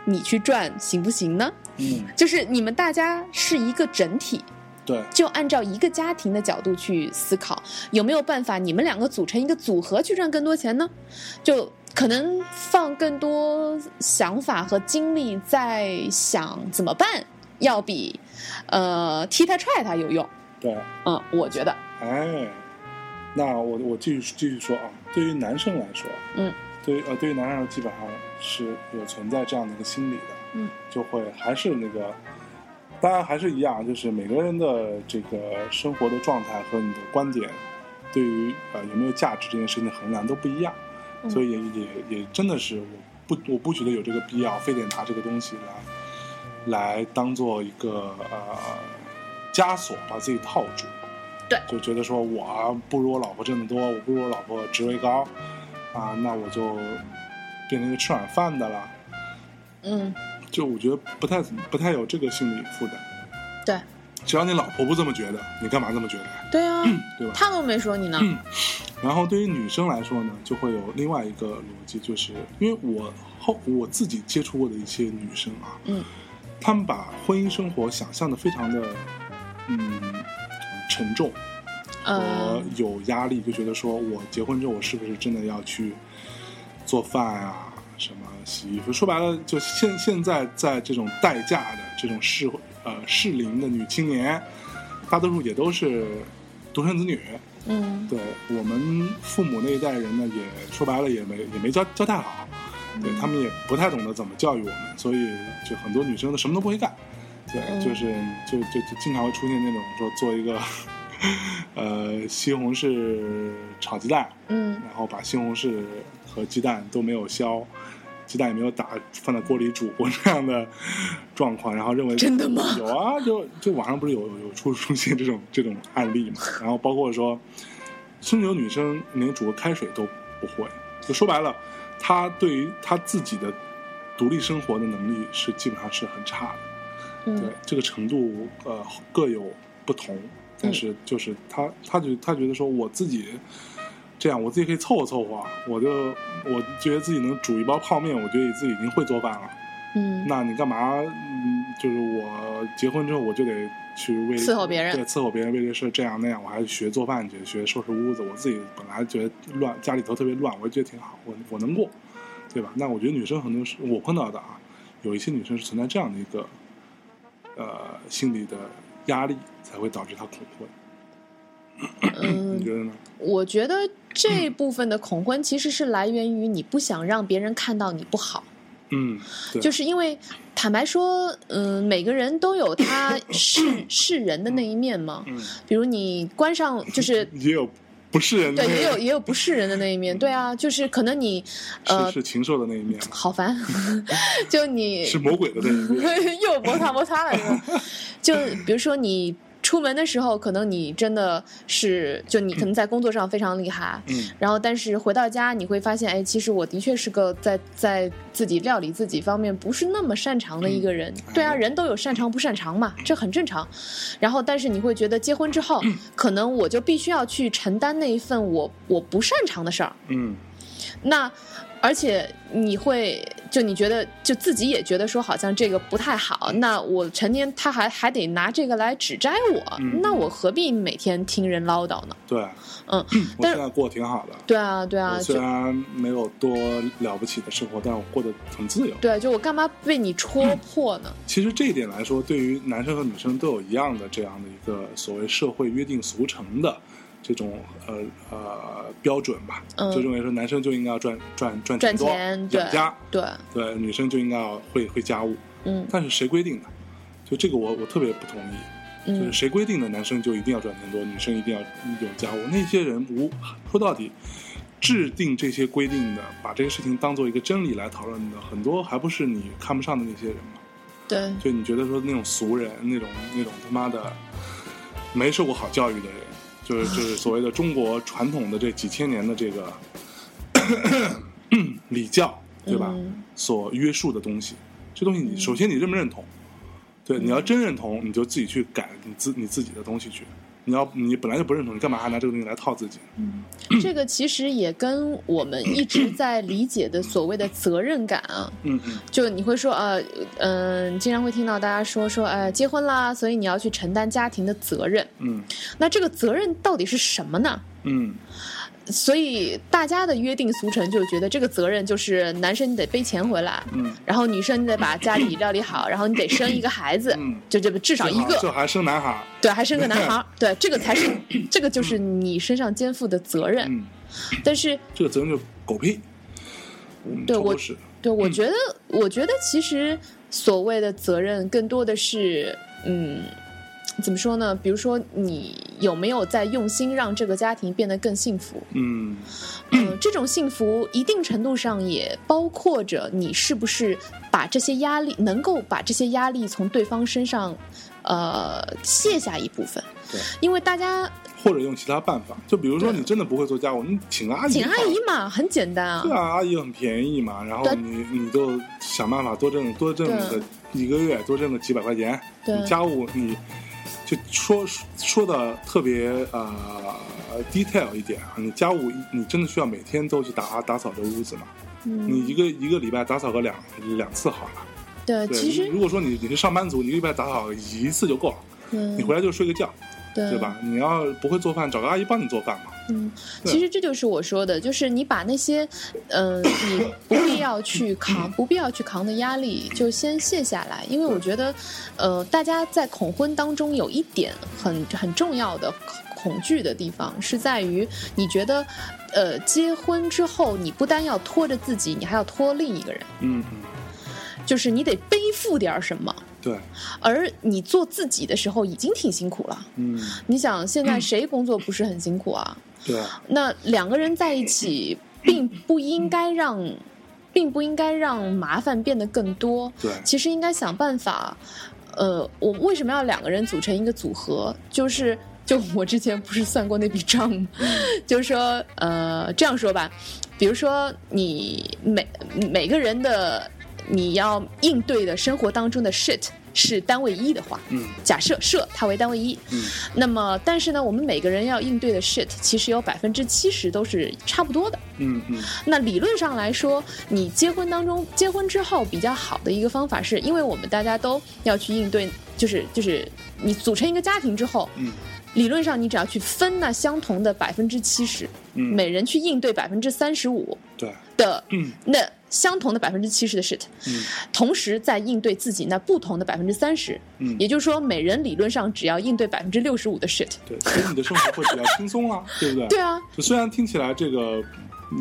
你去赚行不行呢？嗯，就是你们大家是一个整体，对，就按照一个家庭的角度去思考，有没有办法你们两个组成一个组合去赚更多钱呢？就可能放更多想法和精力在想怎么办，要比呃踢他踹他有用。对，嗯，我觉得，哎，那我我继续继续说啊，对于男生来说，嗯，对于呃对于男生基本上是有存在这样的一个心理的，嗯，就会还是那个，当然还是一样，就是每个人的这个生活的状态和你的观点，对于呃有没有价值这件事情的衡量都不一样，嗯所以也也也真的是我不我不觉得有这个必要，非得拿这个东西来来当做一个呃枷锁把自己套住。对就觉得说我不如我老婆挣得多，我不如我老婆职位高，啊，那我就变成一个吃软饭的了。嗯，就我觉得不太不太有这个心理负担。对，只要你老婆不这么觉得，你干嘛这么觉得？对啊，对吧？他都没说你呢。然后对于女生来说呢，就会有另外一个逻辑，就是因为我后我自己接触过的一些女生啊，嗯，她们把婚姻生活想象的非常的嗯沉重和呃，有压力，就觉得说我结婚之后我是不是真的要去做饭啊，什么洗衣服，说白了，就现现在在这种待嫁的这种适呃适龄的女青年，大多数也都是独生子女。嗯。对我们父母那一代人呢，也说白了也没也没教教太好，对他们也不太懂得怎么教育我们，所以就很多女生都什么都不会干，对，嗯。就是就就就经常会出现那种说做一个 呃西红柿炒鸡蛋，嗯。然后把西红柿和鸡蛋都没有削，鸡蛋也没有打，放在锅里煮过这样的状况，然后认为真的吗有啊，就就网上不是有有出出现这种这种案例嘛？然后包括说，甚至有女生连煮个开水都不会，就说白了，她对于她自己的独立生活的能力是基本上是很差的。对嗯这个程度呃各有不同，但是就是她她觉她觉得说我自己这样我自己可以凑合凑合，我就我觉得自己能煮一包泡面，我觉得自己已经会做饭了。嗯那你干嘛？嗯，就是我结婚之后我就得去为伺候别人对伺候别人为这事这样那样，我还学做饭去，学收拾屋子。我自己本来觉得乱，家里头特别乱，我也觉得挺好，我我能过，对吧？那我觉得女生很多是我碰到的啊，有一些女生是存在这样的一个呃心理的压力，才会导致她恐婚。嗯你觉得呢？我觉得这部分的恐婚其实是来源于你不想让别人看到你不好，嗯，就是因为坦白说，嗯，每个人都有他是是人的那一面嘛。嗯，比如你关上，就是 也有不是人的对，也有也有不是人的那一面。对啊，就是可能你呃是是禽兽的那一面，好烦，就你是魔鬼的那一面。又摩擦摩擦了？就比如说你出门的时候，可能你真的是就你可能在工作上非常厉害，嗯然后但是回到家你会发现，哎，其实我的确是个在在自己料理自己方面不是那么擅长的一个人。对啊，人都有擅长不擅长嘛，这很正常。然后但是你会觉得结婚之后，可能我就必须要去承担那一份我我不擅长的事儿。嗯那而且你会就你觉得就自己也觉得说好像这个不太好，那我成天他还还得拿这个来指摘我，嗯那我何必每天听人唠叨呢？对，嗯，我现在过得挺好的。对啊，对啊，虽然没有多了不起的生活，但我过得很自由。对，就我干嘛被你戳破呢？其实这一点来说，对于男生和女生都有一样的这样的一个所谓社会约定俗成的这种呃呃标准吧，嗯就认为说男生就应该要赚赚赚钱，对养家，对，对，女生就应该要会会家务。嗯但是谁规定的？就这个我我特别不同意。就是嗯谁规定的男生就一定要赚钱多，女生一定要有家务？那些人无说到底，制定这些规定的，把这个事情当做一个真理来讨论的，很多还不是你看不上的那些人吗？对，就你觉得说那种俗人，那种那种他妈的没受过好教育的人，就是就是所谓的中国传统的这几千年的这个 礼教，对吧？嗯所约束的东西，这东西你首先你认不认同？对，你要真认同，你就自己去改你自你自己的东西去。你要你本来就不认同，你干嘛还拿这个东西来套自己？嗯这个其实也跟我们一直在理解的所谓的责任感啊，嗯嗯就你会说呃嗯、经常会听到大家说说呃结婚啦，所以你要去承担家庭的责任。嗯那这个责任到底是什么呢？嗯所以大家的约定俗成就觉得这个责任就是男生你得背钱回来，嗯。然后女生你得把家里料理好，然后你得生一个孩子，嗯，就这个至少一个，这还生男孩儿。对，还生个男孩儿，对，这个才是这个就是你身上肩负的责任。嗯，但是这个责任就狗屁。嗯，对我对，我觉得，我觉得其实所谓的责任更多的是，嗯，怎么说呢？比如说，你有没有在用心让这个家庭变得更幸福？嗯嗯、这种幸福一定程度上也包括着你是不是把这些压力能够把这些压力从对方身上，呃，卸下一部分。对，因为大家或者用其他办法，就比如说你真的不会做家务，你请阿姨。请阿姨。嘛，很简单啊对。啊，阿姨很便宜嘛，然后你你就想办法多挣多挣个一个月多挣个几百块钱，对你家务你就说说的特别呃 detail 一点啊，你家务你真的需要每天都去打打扫这屋子吗？嗯，你一个一个礼拜打扫个两两次好了。对，对，其实如果说你你是上班族，你一个礼拜打扫一次就够了，嗯你回来就睡个觉，对对吧？你要不会做饭，找个阿姨帮你做饭嘛。嗯，其实这就是我说的，就是你把那些，嗯、你不必要去扛、不必要去扛的压力，就先卸下来。因为我觉得，呃，大家在恐婚当中有一点很很重要的恐恐惧的地方，是在于你觉得，呃，结婚之后你不单要拖着自己，你还要拖另一个人，嗯。嗯，就是你得背负点什么。对，而你做自己的时候已经挺辛苦了，嗯。你想现在谁工作不是很辛苦啊？对啊，那两个人在一起，并不应该让，并不应该让麻烦变得更多。对其实应该想办法。呃，我为什么要两个人组成一个组合？就是，就我之前不是算过那笔账吗？就是说，呃，这样说吧，比如说你每每个人的你要应对的生活当中的 shit 是单位一的话，嗯。假设设它为单位一，嗯。那么但是呢，我们每个人要应对的 shit 其实有百分之七十都是差不多的。嗯嗯。那理论上来说，你结婚当中，结婚之后比较好的一个方法是，因为我们大家都要去应对，就是就是你组成一个家庭之后，嗯。理论上你只要去分那相同的百分之七十，嗯，每人去应对百分之三十五对，的嗯那相同的百分之七十的 shit，嗯同时在应对自己那不同的百分之三十，嗯，也就是说，每人理论上只要应对百分之六十五的 shit。对，所以你的生活会比较轻松啦，对不对？对啊，就虽然听起来这个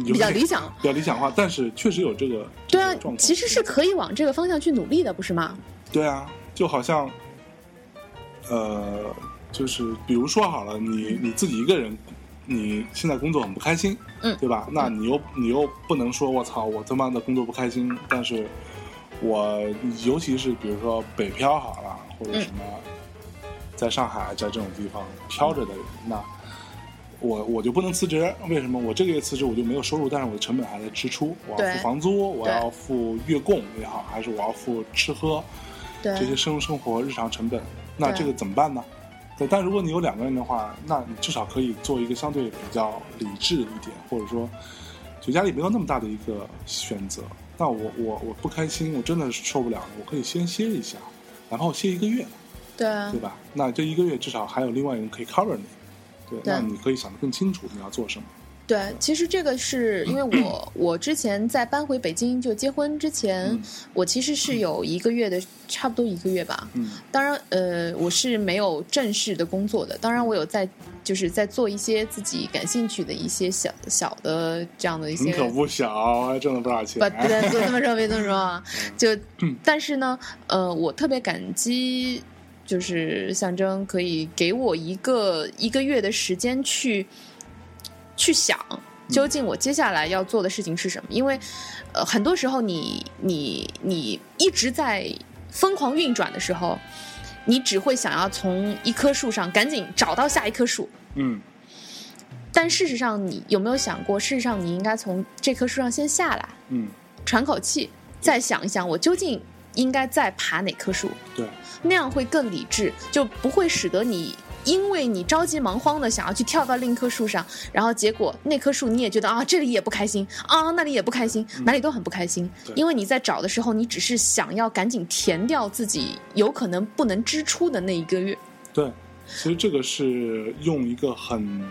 比比较理想。比较理想化，但是确实有这个对啊其实是可以往这个方向去努力的，不是吗？对啊，就好像，呃，就是比如说好了，你你自己一个人，你现在工作很不开心，嗯对吧？那你又你又不能说我操，我他妈的工作不开心，但是我尤其是比如说北漂好了，或者嗯什么，在上海在这种地方飘着的人，那。我我就不能辞职，为什么？我这个月辞职我就没有收入，但是我的成本还在支出，我要付房租，我要付月供也好，还是我要付吃喝，对这些生生活日常成本，那这个怎么办呢？对，但如果你有两个人的话，那你至少可以做一个相对比较理智一点，或者说就压力没有那么大的一个选择。那我我我不开心，我真的是受不了了，我可以先歇一下，哪怕我歇一个月，对啊对，吧？那这一个月至少还有另外一个人可以 cover 你，对，对那你可以想得更清楚你要做什么。对，其实这个是 因为我我之前在搬回北京就结婚之前，嗯我其实是有一个月的，差不多一个月吧。嗯当然，呃，我是没有正式的工作的。当然，我有在就是在做一些自己感兴趣的一些小小的这样的一些。你可不小，还挣了不少钱。不，别别这么说，别这么说啊！就，但是呢，呃，我特别感激，就是象征可以给我一个一个月的时间去去想，究竟我接下来要做的事情是什么？因为，呃，很多时候你你你一直在疯狂运转的时候，你只会想要从一棵树上赶紧找到下一棵树。嗯但事实上，你有没有想过，事实上你应该从这棵树上先下来，嗯，喘口气，再想一想，我究竟应该再爬哪棵树？对，那样会更理智，就不会使得你因为你着急忙慌的想要去跳到另一棵树上，然后结果那棵树你也觉得啊这里也不开心啊那里也不开心，哪里都很不开心对，因为你在找的时候，你只是想要赶紧填掉自己有可能不能支出的那一个月。对，其实这个是用一个很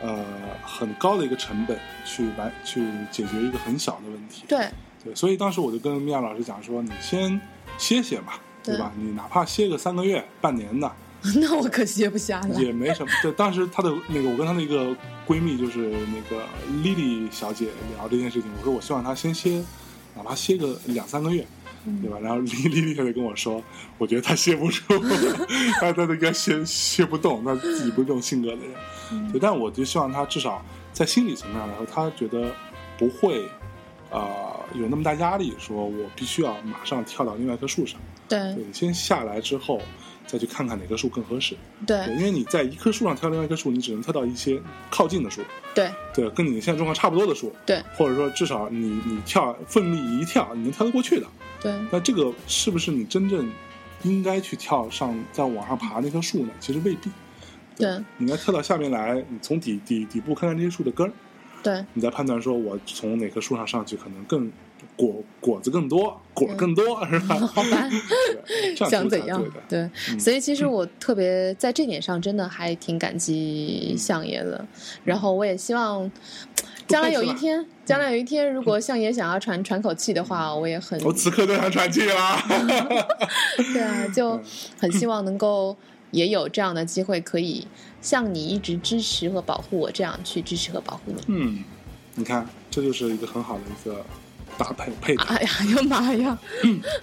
呃很高的一个成本去完去解决一个很小的问题。对对，所以当时我就跟米娅老师讲说，你先歇歇嘛，对对吧？你哪怕歇个三个月、半年的 那我可歇不下了。也没什么。对，当时她的那个我跟她那个闺蜜就是那个丽丽小姐聊这件事情，我说我希望她先歇，哪怕歇个两三个月。对吧？然后丽丽丽小姐跟我说，我觉得她歇不住，她她应该歇歇不动，她自己不是这种性格的人。对，但我就希望她至少在心理层面上来说，她觉得不会呃有那么大压力，说我必须要马上跳到另外一棵树上。对对，先下来之后再去看看哪棵树更合适。对，对因为你在一棵树上挑另外一棵树，你只能挑到一些靠近的树，对。对，跟你现在状况差不多的树，对。或者说至少你你跳奋力一跳，你能跳得过去的。对。那这个是不是你真正应该去跳上再往上爬那棵树呢？其实未必。对你应该跳到下面来，你从底底底部看看这些树的根儿，对。你再判断说我从哪棵树上上去可能更果果子更多，果更多，是吧？好吧，想怎样对？？所以其实我特别在这点上真的还挺感激相爷的。然后我也希望，将来有一天，将来有一天，如果相爷想要喘喘口气的话，我也很我此刻都想喘气了。对啊，就嗯很希望能够也有这样的机会，可以像你一直支持和保护我这样去支持和保护你。嗯，你看，这就是一个很好的一个搭配配搭，哎呀，哎呀妈呀！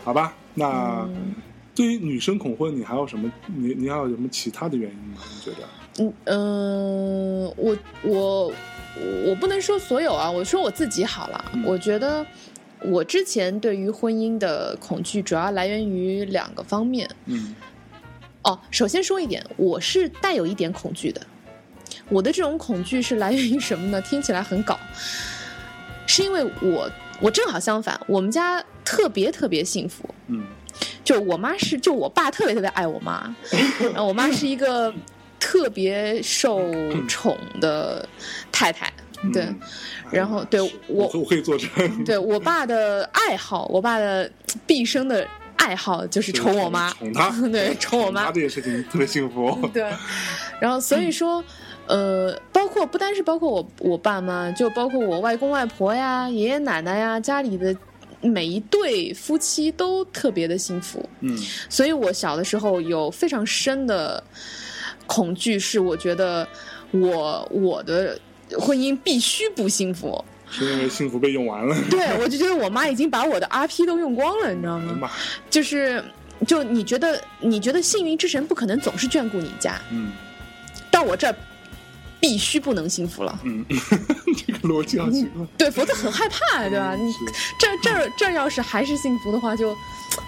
好吧？那嗯对于女生恐婚，你还有什么？你你还有什么其他的原因吗？你觉得？嗯嗯，我我我不能说所有啊，我说我自己好了。嗯我觉得我之前对于婚姻的恐惧主要来源于两个方面。嗯哦，首先说一点，我是带有一点恐惧的。我的这种恐惧是来源于什么呢？听起来很搞，是因为我我正好相反，我们家特别特别幸福。嗯就我妈是，就我爸特别特别爱我妈，然后我妈是一个特别受宠的太太，对，嗯然后对我我我可以作证，对我爸的爱好，我爸的毕生的爱好就是 宠我妈，宠她，对宠我妈这件事情特别幸福。对，然后所以说，呃，包括不单是包括我我爸妈，就包括我外公外婆呀、爷爷奶奶呀，家里的每一对夫妻都特别的幸福。嗯所以我小的时候有非常深的恐惧，是我觉得我我的婚姻必须不幸福。是因为幸福被用完了。对，我就觉得我妈已经把我的 RP 都用光了，你知道吗？妈，就是，就你觉得你觉得幸运之神不可能总是眷顾你家，嗯到我这儿必须不能幸福了。嗯，这个逻辑好奇怪。对，否则很害怕，对吧？你是这这儿这儿要是还是幸福的话，就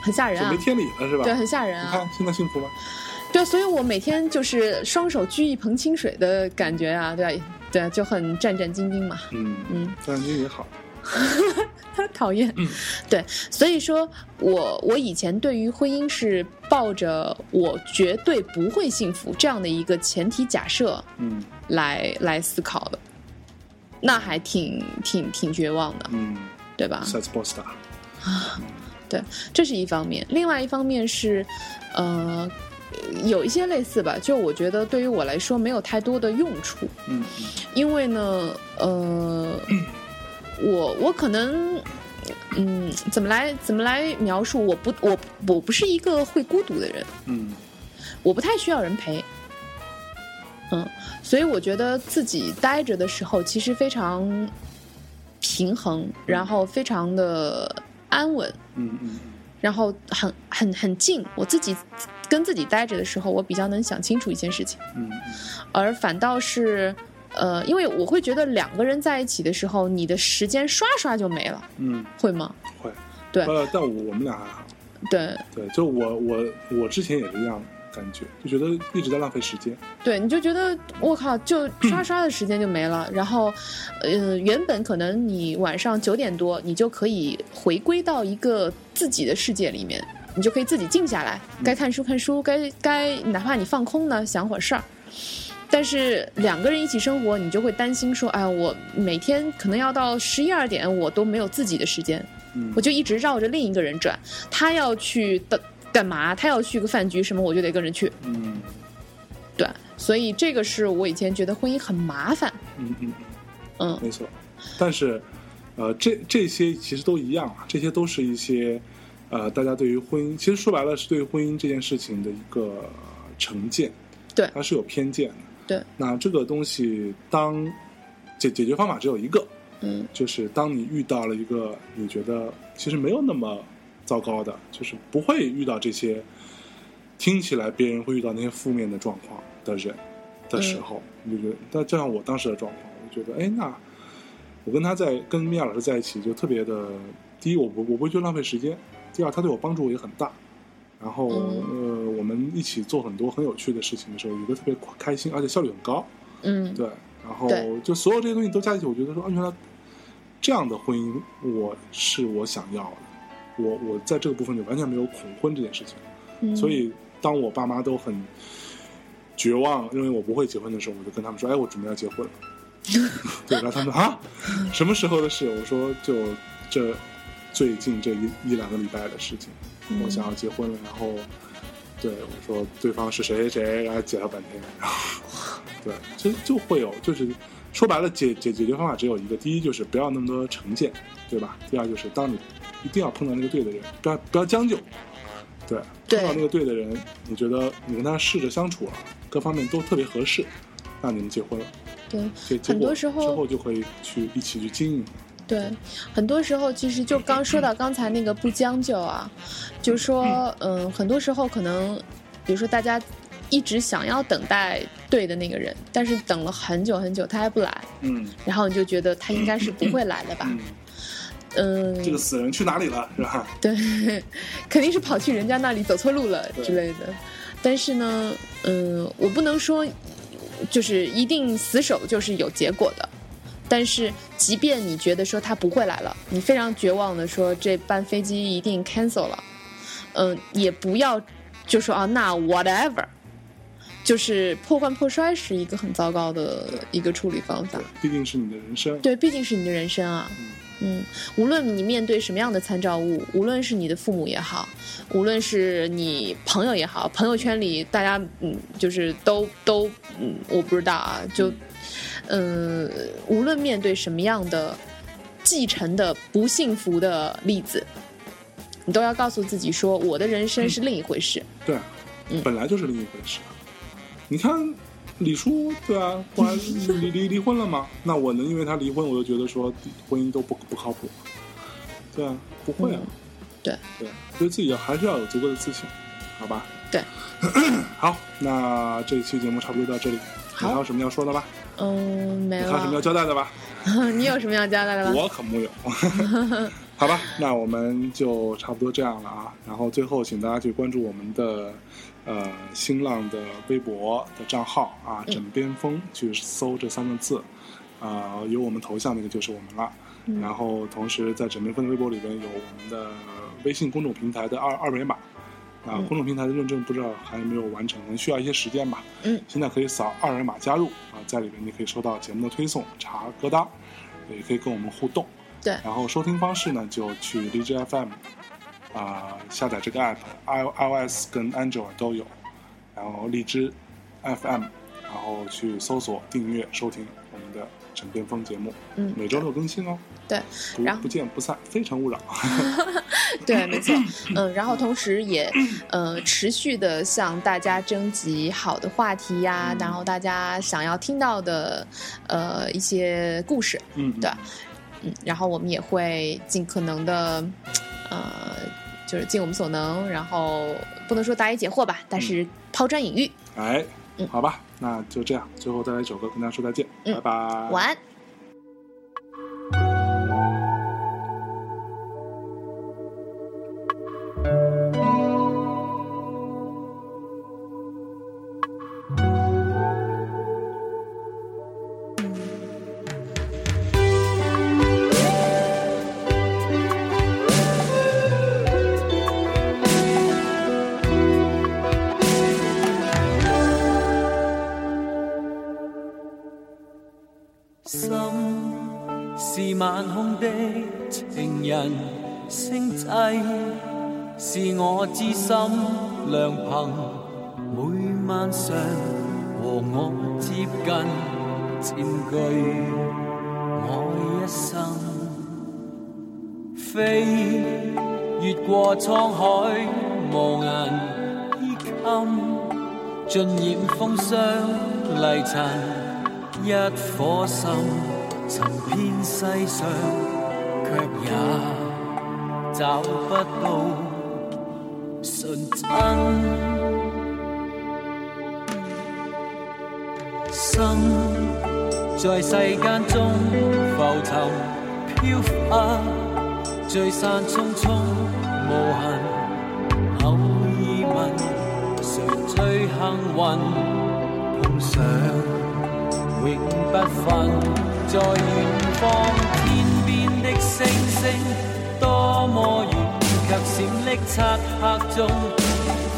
很吓人啊没。天理了是吧？对，很吓人啊。你看现在幸福吗？对，所以我每天就是双手掬一盆清水的感觉啊，对吧对，就很战战兢兢嘛。嗯嗯，战兢也好。讨厌。对，所以说我我以前对于婚姻是抱着我绝对不会幸福这样的一个前提假设嗯来来思考的，那还挺挺挺绝望的，嗯对吧？，Sets boss 打。对，这是一方面。另外一方面是，呃，有一些类似吧，就我觉得对于我来说没有太多的用处，嗯因为呢，呃，我我可能。嗯，怎么来怎么来描述？我不，我我不是一个会孤独的人，嗯我不太需要人陪。嗯，所以我觉得自己待着的时候，其实非常平衡，然后非常的安稳，嗯嗯然后很很很静。我自己跟自己待着的时候，我比较能想清楚一件事情，嗯而反倒是，呃，因为我会觉得两个人在一起的时候，你的时间刷刷就没了，嗯，会吗？会。对呃，但我我们俩还好。对对，就我我我之前也是这样感觉，就觉得一直在浪费时间。对，你就觉得我靠，就刷刷的时间就没了。然后，呃，原本可能你晚上九点多，你就可以回归到一个自己的世界里面，你就可以自己静下来，该看书看书，该该哪怕你放空呢，想会儿事儿。但是两个人一起生活，你就会担心说，哎，我每天可能要到十一二点，我都没有自己的时间，嗯我就一直绕着另一个人转。他要去的干嘛？他要去个饭局什么，我就得跟着去。嗯对，所以这个是我以前觉得婚姻很麻烦。嗯嗯，嗯没错。但是，呃，这这些其实都一样啊，这些都是一些呃，大家对于婚姻，其实说白了是对婚姻这件事情的一个成见，对它是有偏见的。对，那这个东西当解解决方法只有一个，嗯就是当你遇到了一个你觉得其实没有那么糟糕的，就是不会遇到这些听起来别人会遇到那些负面的状况的人的时候，你就觉得，但就像我当时的状况，我觉得，哎，那我跟他在跟米娅老师在一起就特别的，第一，我不我不会去浪费时间；第二，他对我帮助也很大。然后、呃，我们一起做很多很有趣的事情的时候，有一个特别开心，而且效率很高。嗯对，然后就所有这些东西都加一起，我觉得说，啊，原来这样的婚姻，我是我想要的。我我在这个部分就完全没有恐婚这件事情，嗯，所以当我爸妈都很绝望，认为我不会结婚的时候，我就跟他们说，哎，我准备要结婚了。对，然后他们啊，什么时候的事？我说就这最近这一一两个礼拜的事情。嗯我想要结婚了，然后对我说对方是谁谁谁，然后解了半天，然后对，就就会有，就是说白了解解解决方法只有一个，第一就是不要那么多成见，对吧？第二就是当你一定要碰到那个对的人，不要不要将就，对，对碰到那个对。的人，你觉得你跟他试着相处了，各方面都特别合适，那你们结婚了，对，很多时候之后就会去一起去经营，对，很多时候其实就刚说到刚才那个不将就啊，就说嗯，很多时候可能，比如说大家一直想要等待对的那个人，但是等了很久很久他还不来，嗯。然后你就觉得他应该是不会来的吧？嗯，嗯，这个死人去哪里了，是吧？对，肯定是跑去人家那里走错路了之类的。但是呢，嗯，我不能说就是一定死守就是有结果的。但是，即便你觉得说他不会来了，你非常绝望的说这班飞机一定 cancel 了，嗯，也不要就说啊那 whatever，就是破罐破摔是一个很糟糕的一个处理方法。，毕竟是你的人生，对，毕竟是你的人生啊。嗯，无论你面对什么样的参照物，无论是你的父母也好，无论是你朋友也好，朋友圈里大家嗯，就是都都嗯，我不知道啊，就嗯，无论面对什么样的继承的不幸福的例子，你都要告诉自己说，我的人生是另一回事。对，嗯本来就是另一回事。你看李叔，对啊，后来离离离婚了吗？那我能因为他离婚，我就觉得说婚姻都不不靠谱？对啊，不会啊。嗯对对，对自己还是要有足够的自信，好吧？对，好，那这一期节目差不多到这里。你还有什么要说的吧？嗯，没有还有什么要。交代的吧？你有什么要交代的吗？我可木有。好吧，那我们就差不多这样了啊。然后最后，请大家去关注我们的呃新浪的微博的账号啊，枕边风，去搜这三个字，啊、有我们头像那个就是我们了。嗯然后同时在枕边风的微博里边有我们的微信公众平台的二二维码。啊，嗯公众平台的认证不知道还没有完成，可能需要一些时间吧。嗯，现在可以扫二维码加入啊，在里面你可以收到节目的推送、查歌单，也可以跟我们互动。对然后收听方式呢，就去荔枝 FM 啊、下载这个 app，i iOS 跟 Android 都有。然后荔枝 FM，然后去搜索订阅收听我们的枕边风节目，嗯，每周六更新哦。对，不然后不见不散，非诚勿扰。对，没错，嗯，然后同时也，呃，持续的向大家征集好的话题呀，然后大家想要听到的，呃，一些故事，嗯，对嗯，然后我们也会尽可能的，呃，就是尽我们所能，然后不能说答疑解惑吧，但是抛砖引玉。哎嗯，好吧，那就这样，最后再来一首歌跟大家说再见，嗯拜拜，晚安。良朋。每晚上和我接近，占据我一生。飞越过沧海，無顏衣襟，尽染风霜泥尘。一颗心寻遍世上，却也找不到心在世間中浮沉飘忽，聚散匆匆無痕。偶爾問誰最幸運碰上？永不分，在遠方天邊的星星，多麼遠，卻閃匿漆黑中，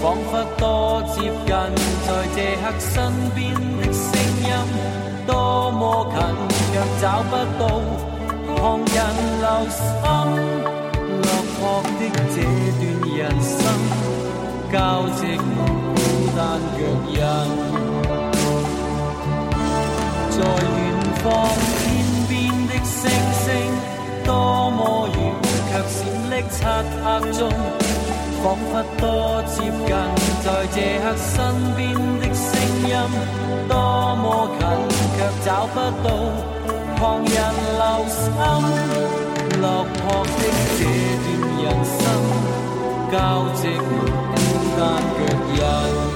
彷彿多接近，在这刻身邊的聲音，多麼近，卻找不到，旁人留心落魄的這段人生，交織孤單腳印。在遠方天邊的星星，多麼遠，卻閃匿漆黑中，仿佛多接近。在这刻身边的声音，多么近，却找不到旁人留心。落魄的这段人生，交织孤单脚印。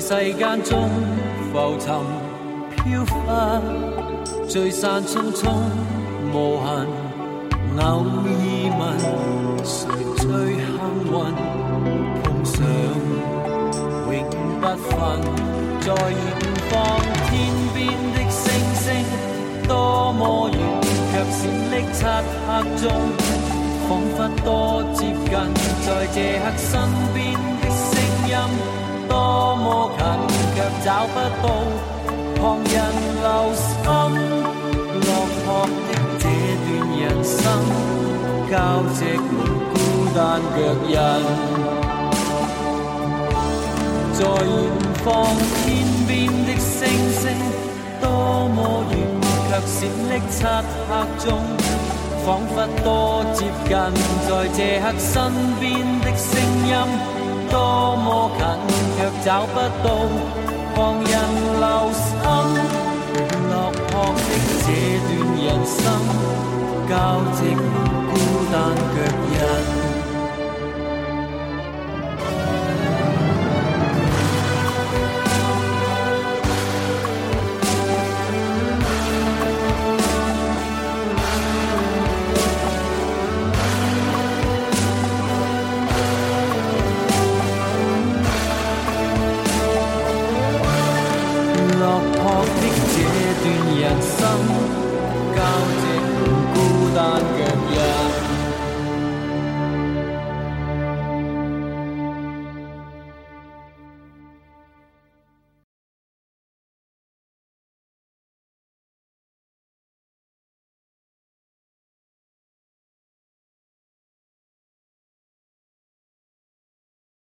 在世間中浮沉飘忽，聚散匆匆無痕。偶爾問誰最幸运，碰上永不分。在遠方天邊的星星，多麼遠，卻閃匿漆黑中，仿佛多接近。在這刻身邊的聲音。多麼近，卻找不到旁人留心。落魄的這段人生，交織滿孤單腳印。在遠方天邊的星星，多麼遠，卻閃匿漆黑中，彷彿多接近。在這刻身邊的聲音。多么近，却找不到旁人留心。落魄的这段人生，交织孤单脚印。